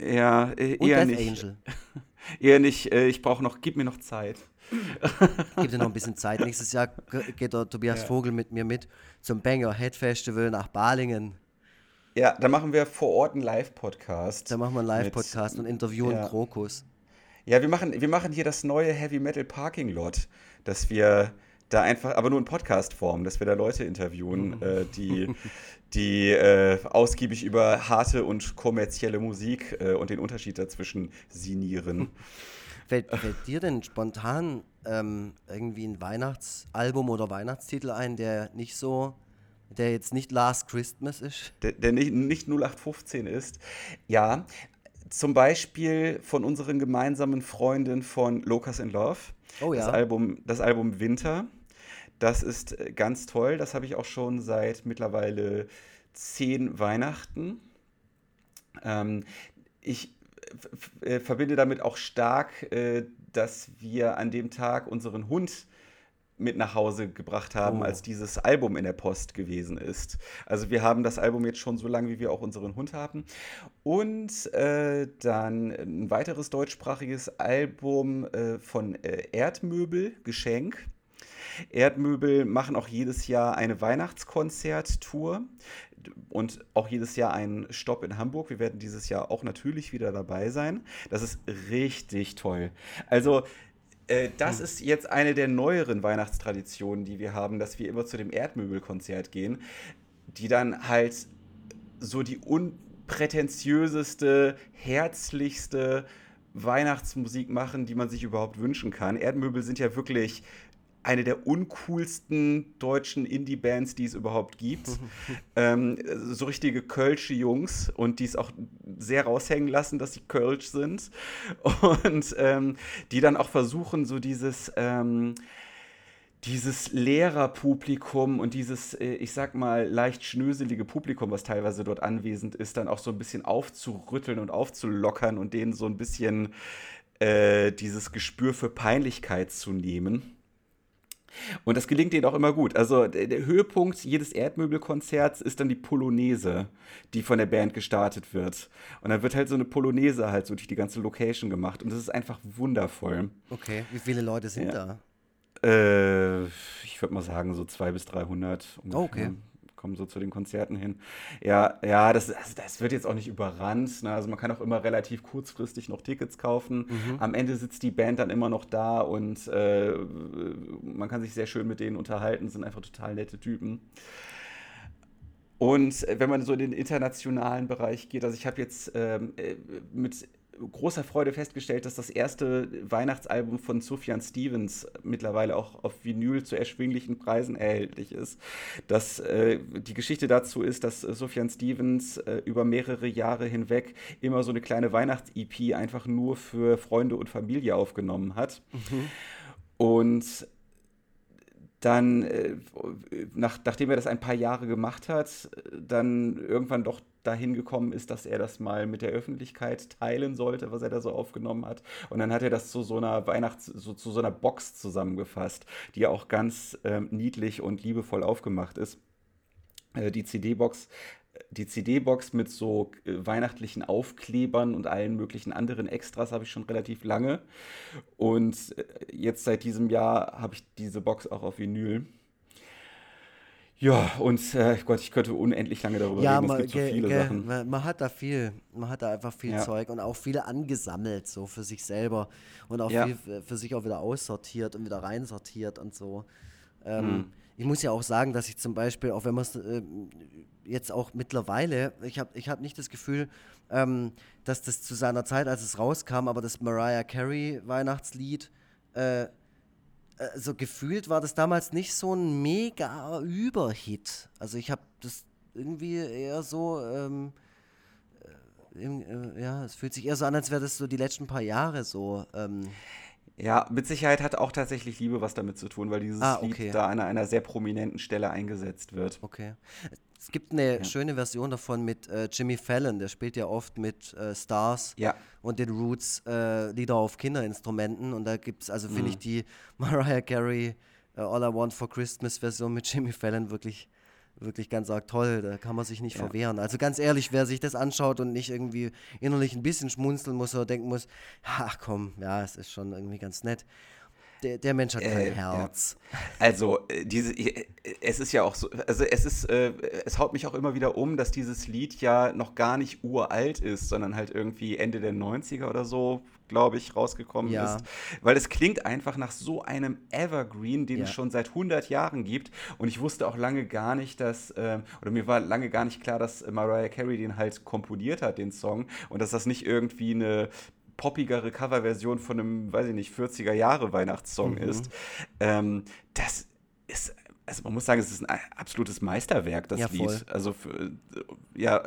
Ja, äh, Und eher Death nicht. Angel. Eher nicht. Äh, ich brauche noch, gib mir noch Zeit. Gib dir noch ein bisschen Zeit. Nächstes Jahr geht der Tobias Ja. Vogel mit mir mit zum Banger Head Festival nach Balingen. Ja, da machen wir vor Ort einen Live-Podcast. Da machen wir einen Live-Podcast und interviewen ja. Krokus. Ja, wir machen, wir machen hier das neue Heavy Metal Parking Lot, dass wir da einfach, aber nur in Podcast-Form, dass wir da Leute interviewen, äh, die, die äh, ausgiebig über harte und kommerzielle Musik äh, und den Unterschied dazwischen sinnieren. Fällt, fällt dir denn spontan ähm, irgendwie ein Weihnachtsalbum oder Weihnachtstitel ein, der nicht so, der jetzt nicht Last Christmas ist? der, der nicht, nicht 0815 ist. Ja, zum Beispiel von unseren gemeinsamen Freunden von Locust in Love. Oh ja. Das Album, das Album Winter. Das ist äh, ganz toll. Das habe ich auch schon seit mittlerweile zehn Weihnachten. Ähm, ich f- äh, verbinde damit auch stark, äh, dass wir an dem Tag unseren Hund mit nach Hause gebracht haben, Oh. als dieses Album in der Post gewesen ist. Also wir haben das Album jetzt schon so lange, wie wir auch unseren Hund haben. Und äh, dann ein weiteres deutschsprachiges Album äh, von äh, Erdmöbel, Geschenk. Erdmöbel machen auch jedes Jahr eine Weihnachtskonzerttour und auch jedes Jahr einen Stopp in Hamburg. Wir werden dieses Jahr auch natürlich wieder dabei sein. Das ist richtig toll. Also, äh, das ist jetzt eine der neueren Weihnachtstraditionen, die wir haben, dass wir immer zu dem Erdmöbelkonzert gehen, die dann halt so die unprätentiöseste, herzlichste Weihnachtsmusik machen, die man sich überhaupt wünschen kann. Erdmöbel sind ja wirklich eine der uncoolsten deutschen Indie-Bands, die es überhaupt gibt. ähm, so richtige Kölsche Jungs und die es auch sehr raushängen lassen, dass sie Kölsch sind. Und ähm, die dann auch versuchen, so dieses. Ähm, dieses Lehrerpublikum und dieses, äh, ich sag mal, leicht schnöselige Publikum, was teilweise dort anwesend ist, dann auch so ein bisschen aufzurütteln und aufzulockern und denen so ein bisschen äh, dieses Gespür für Peinlichkeit zu nehmen. Und das gelingt denen auch immer gut. Also der, der Höhepunkt jedes Erdmöbelkonzerts ist dann die Polonaise, die von der Band gestartet wird. Und dann wird halt so eine Polonaise halt so durch die ganze Location gemacht. Und das ist einfach wundervoll. Okay, wie viele Leute sind Ja. da? Äh, ich würde mal sagen, so 200 bis 300 ungefähr. Okay. Kommen so zu den Konzerten hin. Ja, ja, das, also das wird jetzt auch nicht überrannt. Ne? Also man kann auch immer relativ kurzfristig noch Tickets kaufen. Mhm. Am Ende sitzt die Band dann immer noch da und äh, man kann sich sehr schön mit denen unterhalten. Sind einfach total nette Typen. Und wenn man so in den internationalen Bereich geht, also ich habe jetzt ähm, äh, mit großer Freude festgestellt, dass das erste Weihnachtsalbum von Sufjan Stevens mittlerweile auch auf Vinyl zu erschwinglichen Preisen erhältlich ist. Das, äh, die Geschichte dazu ist, dass äh, Sufjan Stevens äh, über mehrere Jahre hinweg immer so eine kleine Weihnachts-EP einfach nur für Freunde und Familie aufgenommen hat. Und dann, äh, nach, nachdem er das ein paar Jahre gemacht hat, äh, dann irgendwann doch dahin gekommen ist, dass er das mal mit der Öffentlichkeit teilen sollte, was er da so aufgenommen hat. Und dann hat er das zu so einer Weihnachts-, so, zu so einer Box zusammengefasst, die auch ganz ähm, niedlich und liebevoll aufgemacht ist. Äh, die CD-Box die CD-Box mit so äh, weihnachtlichen Aufklebern und allen möglichen anderen Extras habe ich schon relativ lange. Und äh, jetzt seit diesem Jahr habe ich diese Box auch auf Vinyl. Ja, und äh, Gott, ich könnte unendlich lange darüber Ja, reden. Es man, gibt so viele Sachen. man, man hat da viel, man hat da einfach viel Ja. Zeug und auch viel angesammelt, so für sich selber und auch Ja. viel für sich auch wieder aussortiert und wieder reinsortiert und so. Ähm, Hm. ich muss ja auch sagen, dass ich zum Beispiel, auch wenn man es äh, jetzt auch mittlerweile, ich habe ich hab nicht das Gefühl, ähm, dass das zu seiner Zeit, als es rauskam, aber das Mariah Carey Weihnachtslied, äh, also gefühlt war das damals nicht so ein mega Überhit. Also ich habe das irgendwie eher so, ähm, äh, ja, es fühlt sich eher so an, als wäre das so die letzten paar Jahre so. Ähm, ja, mit Sicherheit hat auch tatsächlich Liebe was damit zu tun, weil dieses ah, okay. Lied da an einer sehr prominenten Stelle eingesetzt wird. Okay. Es gibt eine ja. schöne Version davon mit äh, Jimmy Fallon, der spielt ja oft mit äh, Stars ja. und den Roots äh, Lieder auf Kinderinstrumenten. Und da gibt es, also finde mhm. ich die Mariah Carey uh, All I Want for Christmas Version mit Jimmy Fallon wirklich wirklich ganz arg toll. Da kann man sich nicht ja. verwehren. Also ganz ehrlich, wer sich das anschaut und nicht irgendwie innerlich ein bisschen schmunzeln muss oder denken muss, ach komm, ja, es ist schon irgendwie ganz nett. Der, der Mensch hat kein äh, Herz. Ja. Also, äh, diese, äh, es ist ja auch so, also es ist, äh, es haut mich auch immer wieder um, dass dieses Lied ja noch gar nicht uralt ist, sondern halt irgendwie Ende der 90er oder so, glaube ich, rausgekommen ja. ist. Weil es klingt einfach nach so einem Evergreen, den ja. es schon seit 100 Jahren gibt. Und ich wusste auch lange gar nicht, dass, äh, oder mir war lange gar nicht klar, dass Mariah Carey den halt komponiert hat, den Song. Und dass das nicht irgendwie eine poppigere Coverversion von einem, weiß ich nicht, 40er Jahre Weihnachtssong mhm. ist. Ähm, das ist also man muss sagen, es ist ein absolutes Meisterwerk, das ja, Lied. Also für, ja,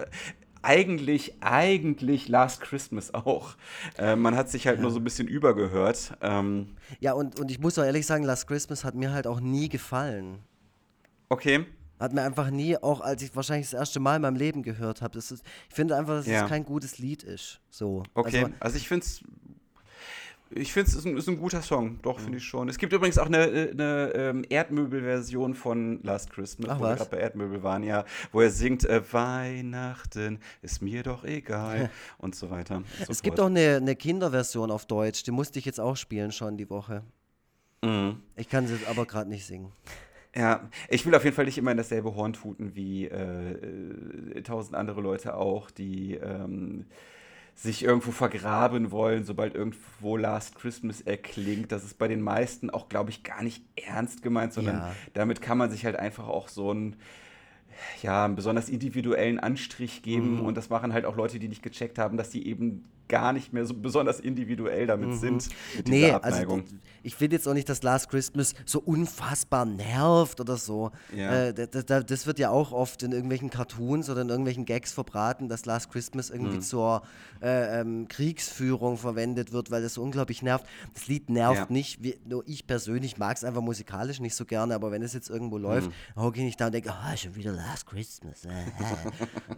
eigentlich, eigentlich Last Christmas auch. Äh, man hat sich halt ja. nur so ein bisschen übergehört. Ähm, ja, und, und ich muss auch ehrlich sagen, Last Christmas hat mir halt auch nie gefallen. Okay. Hat mir einfach nie, auch als ich wahrscheinlich das erste Mal in meinem Leben gehört habe, ich finde einfach, dass ja. es kein gutes Lied ist. So. Okay, also, also ich finde es ich finde es ist, ist, ein guter Song, doch, finde mhm. ich schon. Es gibt übrigens auch eine, eine ähm, Erdmöbel-Version von Last Christmas, Ach, wo wir gerade bei Erdmöbel waren, ja, wo er singt, äh, Weihnachten ist mir doch egal und so weiter. So es gibt auch eine, eine Kinderversion auf Deutsch, die musste ich jetzt auch spielen schon die Woche. Mhm. Ich kann sie aber gerade nicht singen. Ja, ich will auf jeden Fall nicht immer in dasselbe Horn tuten wie äh, äh, tausend andere Leute auch, die ähm, sich irgendwo vergraben wollen, sobald irgendwo Last Christmas erklingt. Das ist bei den meisten auch, glaube ich, gar nicht ernst gemeint, sondern ja. damit kann man sich halt einfach auch so ein ja, einen besonders individuellen Anstrich geben. Mhm. Und das machen halt auch Leute, die nicht gecheckt haben, dass die eben gar nicht mehr so besonders individuell damit mhm. sind. Mit nee, dieser also Abneigung. Also, ich finde jetzt auch nicht, dass Last Christmas so unfassbar nervt oder so. Ja. Äh, das, das, wird ja auch oft in irgendwelchen Cartoons oder in irgendwelchen Gags verbraten, dass Last Christmas irgendwie mhm. zur äh, ähm, Kriegsführung verwendet wird, weil das so unglaublich nervt. Das Lied nervt ja. nicht. Wie, nur ich persönlich mag es einfach musikalisch nicht so gerne, aber wenn es jetzt irgendwo läuft, mhm. gehe ich da und denke, oh, schon wieder Last Christmas. Äh,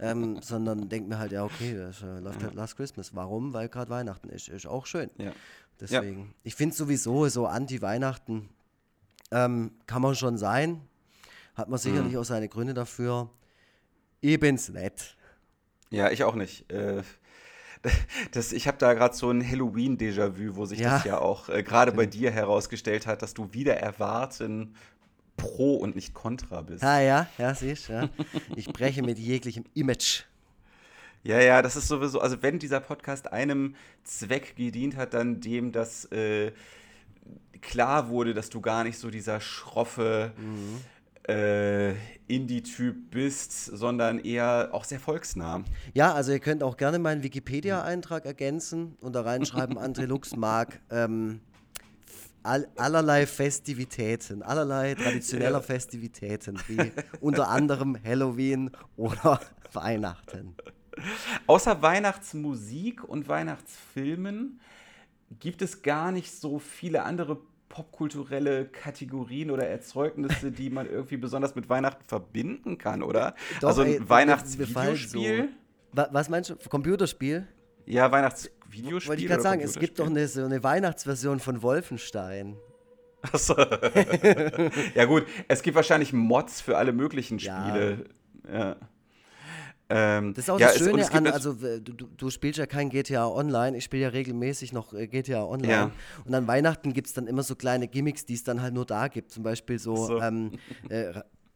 ähm, sondern denke mir halt, ja, okay, das äh, läuft halt Last Christmas. Warum? Warum? Weil gerade Weihnachten ist. Ist auch schön. Ja. Deswegen. Ja. Ich finde sowieso so Anti-Weihnachten ähm, kann man schon sein. Hat man sicherlich mhm. auch seine Gründe dafür. Ich bin's nett. Ja, ich auch nicht. Äh, das, ich habe da gerade so ein Halloween-Déjà-vu, wo sich ja. das ja auch äh, gerade bei dir herausgestellt hat, dass du wieder erwarten pro und nicht contra bist. Ah ja, ja, siehst du. Ja. Ich breche mit jeglichem Image. Ja, ja, das ist sowieso, also wenn dieser Podcast einem Zweck gedient hat, dann dem, dass äh, klar wurde, dass du gar nicht so dieser schroffe mhm. äh, Indie-Typ bist, sondern eher auch sehr volksnah. Ja, also ihr könnt auch gerne meinen Wikipedia-Eintrag ergänzen und da reinschreiben, André Lux mag ähm, all, allerlei Festivitäten, allerlei traditioneller. Festivitäten, wie unter anderem Halloween oder Weihnachten. Außer Weihnachtsmusik und Weihnachtsfilmen gibt es gar nicht so viele andere popkulturelle Kategorien oder Erzeugnisse, die man irgendwie besonders mit Weihnachten verbinden kann, oder? Doch, also ein Weihnachtsvideospiel. So. Was meinst du? Computerspiel? Ja, Weihnachtsvideospiel. Wollte ich gerade sagen, es gibt doch eine, so eine Weihnachtsversion von Wolfenstein. Achso. ja, gut, es gibt wahrscheinlich Mods für alle möglichen Spiele. Ja. ja. Ähm, das ist auch ja, das Schöne es, an, also du, du, spielst ja kein GTA Online, ich spiele ja regelmäßig noch äh, GTA Online. Ja. Und an Weihnachten gibt es dann immer so kleine Gimmicks, die es dann halt nur da gibt. Zum Beispiel so, so. Ähm, äh,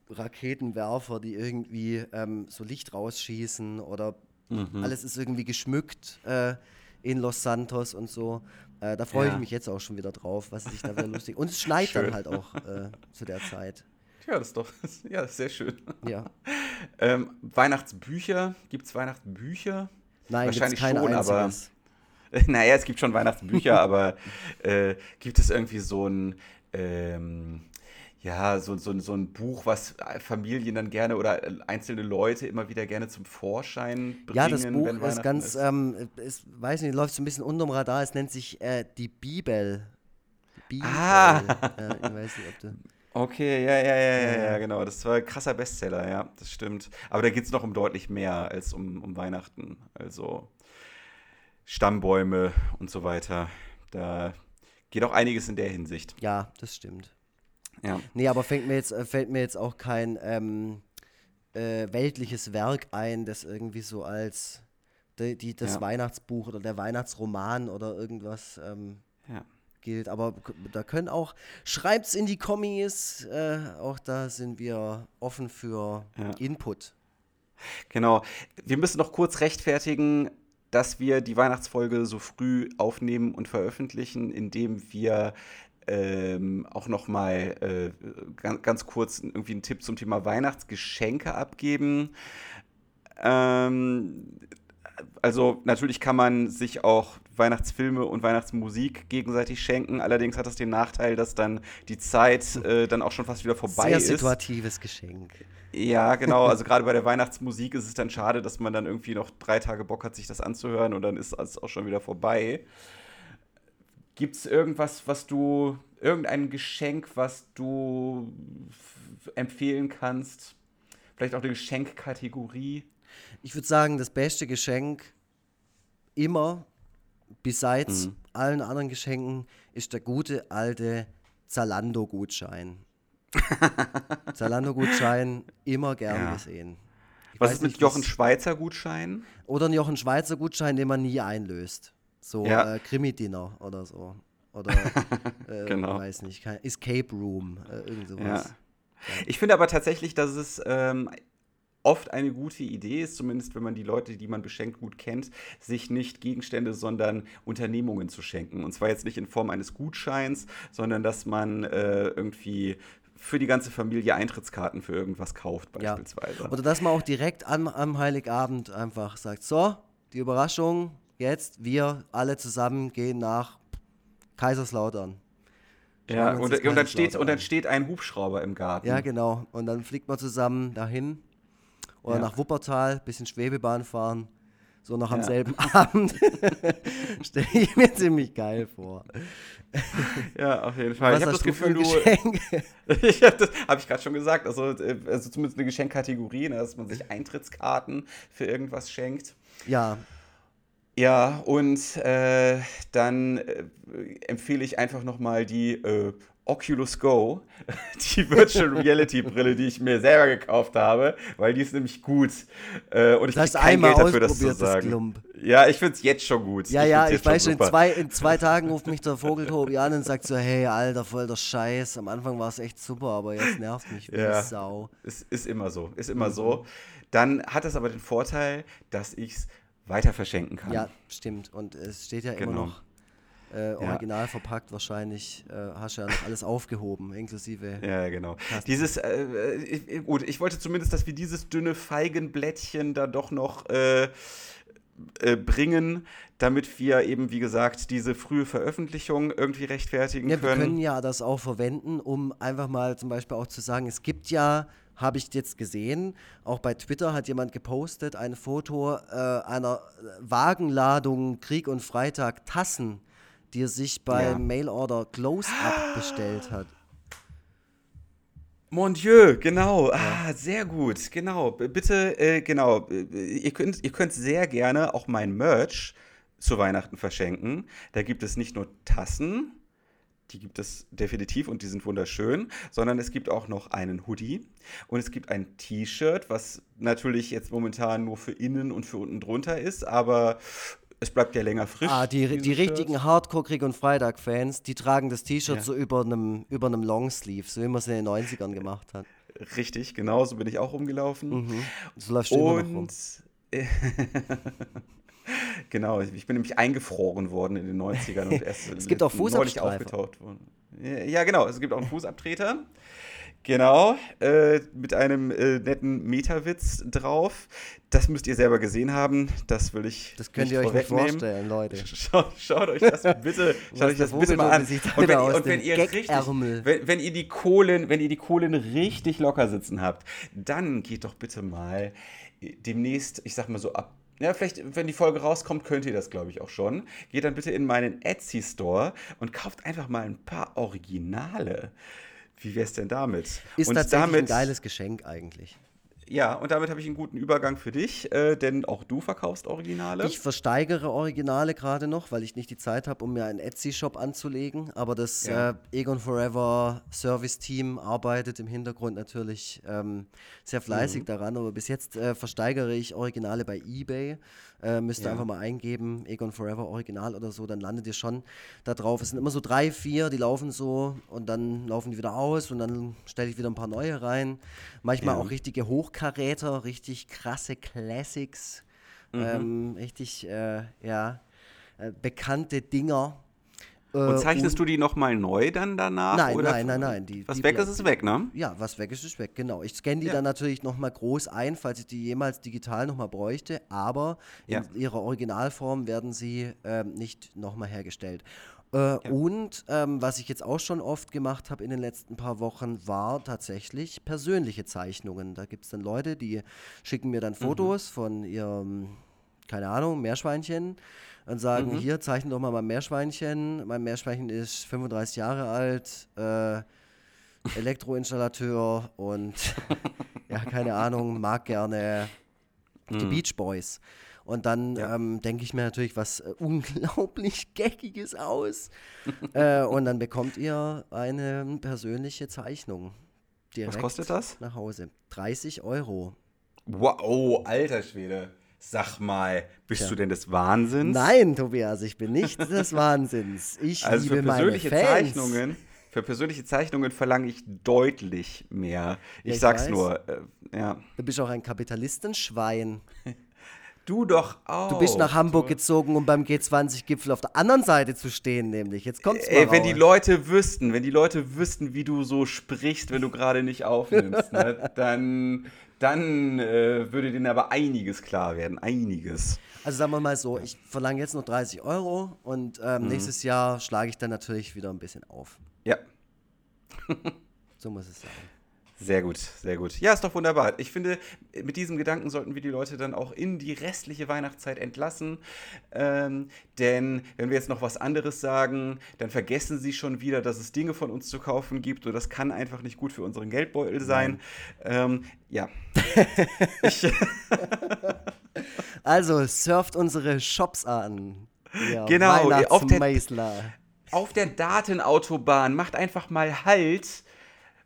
Raketenwerfer, die irgendwie ähm, so Licht rausschießen oder mhm. alles ist irgendwie geschmückt äh, in Los Santos und so. Äh, da freue ja. ich mich jetzt auch schon wieder drauf, was sich da wieder lustig. Und es schneit Schön. dann halt auch äh, zu der Zeit. Ja, das ist doch ja, sehr schön. Ja. ähm, Weihnachtsbücher, gibt es Weihnachtsbücher? Nein, Wahrscheinlich kein schon, aber einziges. naja, es gibt schon Weihnachtsbücher, aber äh, gibt es irgendwie so ein ähm, ja, so, so, so ein Buch, was Familien dann gerne oder einzelne Leute immer wieder gerne zum Vorschein bringen. Ja, das Buch ist ganz, ist. ähm, ist, weiß nicht, läuft so ein bisschen unterm Radar. Es nennt sich äh, die Bibel. Bibel. Ah. Ja, ich weiß nicht, ob du. Okay, ja, ja, ja, ja, Ja. genau. Das war ein krasser Bestseller, ja, das stimmt. Aber da geht es noch um deutlich mehr als um, um Weihnachten. Also Stammbäume und so weiter. Da geht auch einiges in der Hinsicht. Ja, das stimmt. Ja. Nee, aber fängt mir jetzt, äh, fällt mir jetzt auch kein ähm, äh, weltliches Werk ein, das irgendwie so als die, die, das Ja. Weihnachtsbuch oder der Weihnachtsroman oder irgendwas ähm. Gilt. Aber da können auch, schreibt's in die Kommis, äh, auch da sind wir offen für Ja. Input. Genau. Wir müssen noch kurz rechtfertigen, dass wir die Weihnachtsfolge so früh aufnehmen und veröffentlichen, indem wir ähm, auch noch mal äh, ganz, ganz kurz irgendwie einen Tipp zum Thema Weihnachtsgeschenke abgeben. Ähm, also natürlich kann man sich auch Weihnachtsfilme und Weihnachtsmusik gegenseitig schenken. Allerdings hat das den Nachteil, dass dann die Zeit äh, dann auch schon fast wieder vorbei Sehr ist. situatives Geschenk. Ja, genau. Also gerade bei der Weihnachtsmusik ist es dann schade, dass man dann irgendwie noch drei Tage Bock hat, sich das anzuhören und dann ist es auch schon wieder vorbei. Gibt es irgendwas, was du, irgendein Geschenk, was du empfehlen kannst? Vielleicht auch eine Geschenkkategorie? Ich würde sagen, das beste Geschenk immer, besides Mhm. allen anderen Geschenken, ist der gute alte Zalando-Gutschein. Zalando-Gutschein immer gern Ja. gesehen. Ich Was ist mit nicht, Jochen Schweizer Gutschein? Oder ein Jochen Schweizer Gutschein, den man nie einlöst. So Ja. äh, Krimi-Dinner oder so. Oder, äh, Genau. weiß nicht, Escape Room, äh, irgend Ja. sowas. Ich finde aber tatsächlich, dass es ähm, oft eine gute Idee ist, zumindest wenn man die Leute, die man beschenkt, gut kennt, sich nicht Gegenstände, sondern Unternehmungen zu schenken. Und zwar jetzt nicht in Form eines Gutscheins, sondern dass man äh, irgendwie für die ganze Familie Eintrittskarten für irgendwas kauft, Ja. beispielsweise. Oder dass man auch direkt am, am Heiligabend einfach sagt, so, die Überraschung, jetzt wir alle zusammen gehen nach Kaiserslautern. Schauen ja, und, und, dann steht, und dann an. steht ein Hubschrauber im Garten. Ja, genau. Und dann fliegt man zusammen dahin oder Ja. nach Wuppertal, bisschen Schwebebahn fahren. So noch am Ja. selben Abend. Stelle ich mir ziemlich geil vor. Ja, auf jeden Fall. Was ich habe das Gefühl, du. Ich habe das habe ich gerade schon gesagt. Also, äh, also zumindest eine Geschenkkategorie, ne, dass man sich Eintrittskarten für irgendwas schenkt. ja, Ja, und äh, dann äh, empfehle ich einfach nochmal die äh, Oculus Go, die Virtual Reality Brille, die ich mir selber gekauft habe, weil die ist nämlich gut. Äh, und ich krieg kein Geld dafür, das zu sagen. Klump. Ja, ich finde es jetzt schon gut. ja, ja, ich jetzt schon weiß schon, in zwei, in zwei Tagen ruft mich der Vogeltobi an und sagt so, hey, Alter, voll der Scheiß. Am Anfang war es echt super, aber jetzt nervt mich wie Ja. Sau. Es ist immer so, ist immer Mhm. so. Dann hat es aber den Vorteil, dass ich es weiter verschenken kann. Ja, stimmt. Und es steht ja immer Genau. noch äh, original verpackt. Wahrscheinlich äh, hast ja noch alles aufgehoben, inklusive. Ja, genau. Krass. Dieses, äh, ich, gut, ich wollte zumindest, dass wir dieses dünne Feigenblättchen da doch noch äh, äh, bringen, damit wir eben, wie gesagt, diese frühe Veröffentlichung irgendwie rechtfertigen Ja, wir können. können ja das auch verwenden, um einfach mal zum Beispiel auch zu sagen, es gibt ja, habe ich jetzt gesehen, auch bei Twitter hat jemand gepostet, ein Foto äh, einer Wagenladung Krieg und Freitag Tassen, die er sich bei Ja. Mailorder Close-Up bestellt hat. Mon Dieu, genau. Ah, sehr gut. Genau. Bitte, äh, genau. Ihr könnt, ihr könnt sehr gerne auch mein Merch zu Weihnachten verschenken. Da gibt es nicht nur Tassen, die gibt es definitiv und die sind wunderschön, sondern es gibt auch noch einen Hoodie und es gibt ein T-Shirt, was natürlich jetzt momentan nur für innen und für unten drunter ist, aber es bleibt ja länger frisch. Ah, die, die richtigen Hardcore-Krieg und Freitag-Fans, die tragen das T-Shirt Ja. so über einem über einem Longsleeve, so wie man es in den 90ern gemacht hat. Richtig, genau, so bin ich auch rumgelaufen. Mhm. So läufst du immer noch rum. Und genau, ich bin nämlich eingefroren worden in den 90ern und erst Es gibt auch neulich Fußabstreifer. aufgetaucht worden. Ja, genau, es gibt auch einen Fußabtreter. Genau, äh, mit einem äh, netten Metawitz drauf. Das müsst ihr selber gesehen haben. Das will ich. Das könnt ihr euch nicht vorstellen, Leute. Schaut, schaut euch das bitte, schaut euch das bitte mal an. Und wenn, und wenn ihr richtig, wenn, wenn, ihr die Kohlen, wenn ihr die Kohlen richtig locker sitzen habt, dann geht doch bitte mal demnächst, ich sag mal so ab ja, vielleicht, wenn die Folge rauskommt, könnt ihr das, glaube ich, auch schon. Geht dann bitte in meinen Etsy-Store und kauft einfach mal ein paar Originale. Wie wäre es denn damit? Ist und tatsächlich damit, ein geiles Geschenk eigentlich. Ja, und damit habe ich einen guten Übergang für dich, äh, denn auch du verkaufst Originale. Ich versteigere Originale gerade noch, weil ich nicht die Zeit habe, um mir einen Etsy-Shop anzulegen. Aber das ja. äh, Egon Forever Service-Team arbeitet im Hintergrund natürlich ähm, sehr fleißig mhm. daran. Aber bis jetzt äh, versteigere ich Originale bei eBay. Äh, müsst ihr ja. einfach mal eingeben, Egon Forever Original oder so, dann landet ihr schon da drauf. Es sind immer so drei, vier, die laufen so und dann laufen die wieder aus und dann stelle ich wieder ein paar neue rein. Manchmal ja. auch richtige Hochkaräter, richtig krasse Classics, mhm. ähm, richtig, äh, ja, äh, bekannte Dinger und äh, zeichnest und, du die nochmal neu dann danach? Nein, oder? nein, nein, nein. Die, was die weg ist, ist weg, ne? Ja, was weg ist, ist weg, genau. Ich scanne die ja. dann natürlich nochmal groß ein, falls ich die jemals digital nochmal bräuchte, aber ja. in ihrer Originalform werden sie ähm, nicht nochmal hergestellt. Äh, ja. Und ähm, was ich jetzt auch schon oft gemacht habe in den letzten paar Wochen, war tatsächlich persönliche Zeichnungen. Da gibt es dann Leute, die schicken mir dann mhm. Fotos mhm. von ihrem, keine Ahnung, Meerschweinchen und sagen, mhm. hier, zeichne doch mal mein Meerschweinchen. Mein Meerschweinchen ist 35 Jahre alt, äh, Elektroinstallateur und ja, keine Ahnung, mag gerne mhm. die Beach Boys. Und dann ja. ähm, denke ich mir natürlich was äh, unglaublich Geckiges aus. äh, und dann bekommt ihr eine persönliche Zeichnung. was kostet das? Nach Hause. 30 Euro. Wow, alter Schwede. Sag mal, bist Tja. du denn des Wahnsinns? Nein, Tobias, ich bin nicht des Wahnsinns. Ich also liebe für persönliche meine Fans. Zeichnungen. Für persönliche Zeichnungen verlange ich deutlich mehr. Ich, ja, ich sag's weiß. nur. Äh, ja. Du bist auch ein Kapitalistenschwein. Du doch auch. Du bist nach Hamburg gezogen, um beim G20-Gipfel auf der anderen Seite zu stehen, nämlich. Jetzt kommt's mal Ey, wenn die Leute wüssten, wenn die Leute wüssten, wie du so sprichst, wenn du gerade nicht aufnimmst, ne, dann dann äh, würde denen aber einiges klar werden. Einiges. Also sagen wir mal so, ich verlange jetzt noch 30 Euro und ähm, mhm. nächstes Jahr schlage ich dann natürlich wieder ein bisschen auf. Ja. so muss es sein. Sehr gut, sehr gut. Ja, ist doch wunderbar. Ich finde, mit diesem Gedanken sollten wir die Leute dann auch in die restliche Weihnachtszeit entlassen. Ähm, denn wenn wir jetzt noch was anderes sagen, dann vergessen sie schon wieder, dass es Dinge von uns zu kaufen gibt. Und das kann einfach nicht gut für unseren Geldbeutel sein. Ähm, ja. also surft unsere Shops an. Ja, genau, auf der, auf der Datenautobahn. Macht einfach mal Halt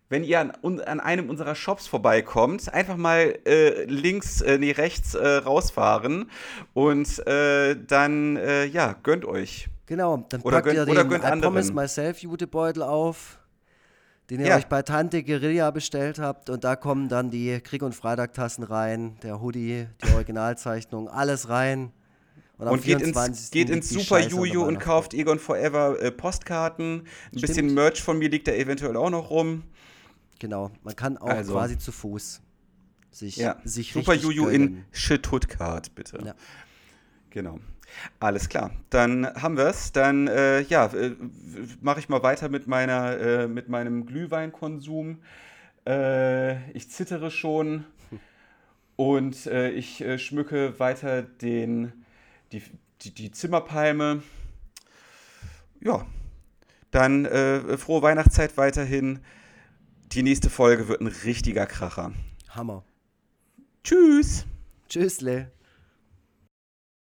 wenn ihr an, an, einem unserer Shops vorbeikommt, einfach mal äh, links, äh, nee, rechts äh, rausfahren und äh, dann, äh, ja, gönnt euch. Genau, dann oder packt gönnt, ihr den I Promise Myself Jutebeutel auf, den ihr ja. euch bei Tante Guerilla bestellt habt und da kommen dann die Krieg- und Freitag-Tassen rein, der Hoodie, die Originalzeichnung, alles rein. Und, und geht ins, geht ins Super Juju und kauft Egon Forever äh, Postkarten. Ein Stimmt. bisschen Merch von mir liegt da eventuell auch noch rum. Genau, man kann auch also, quasi zu Fuß sich, ja. sich Super Juju in Stuttgart, bitte. Ja. Genau. Alles klar. Dann haben wir es. Dann äh, ja, äh, mache ich mal weiter mit meiner äh, mit meinem Glühweinkonsum. Äh, ich zittere schon und äh, ich äh, schmücke weiter den die, die, die Zimmerpalme. Ja. Dann frohe Weihnachtszeit weiterhin. Die nächste Folge wird ein richtiger Kracher. Hammer. Tschüss. Tschüssle.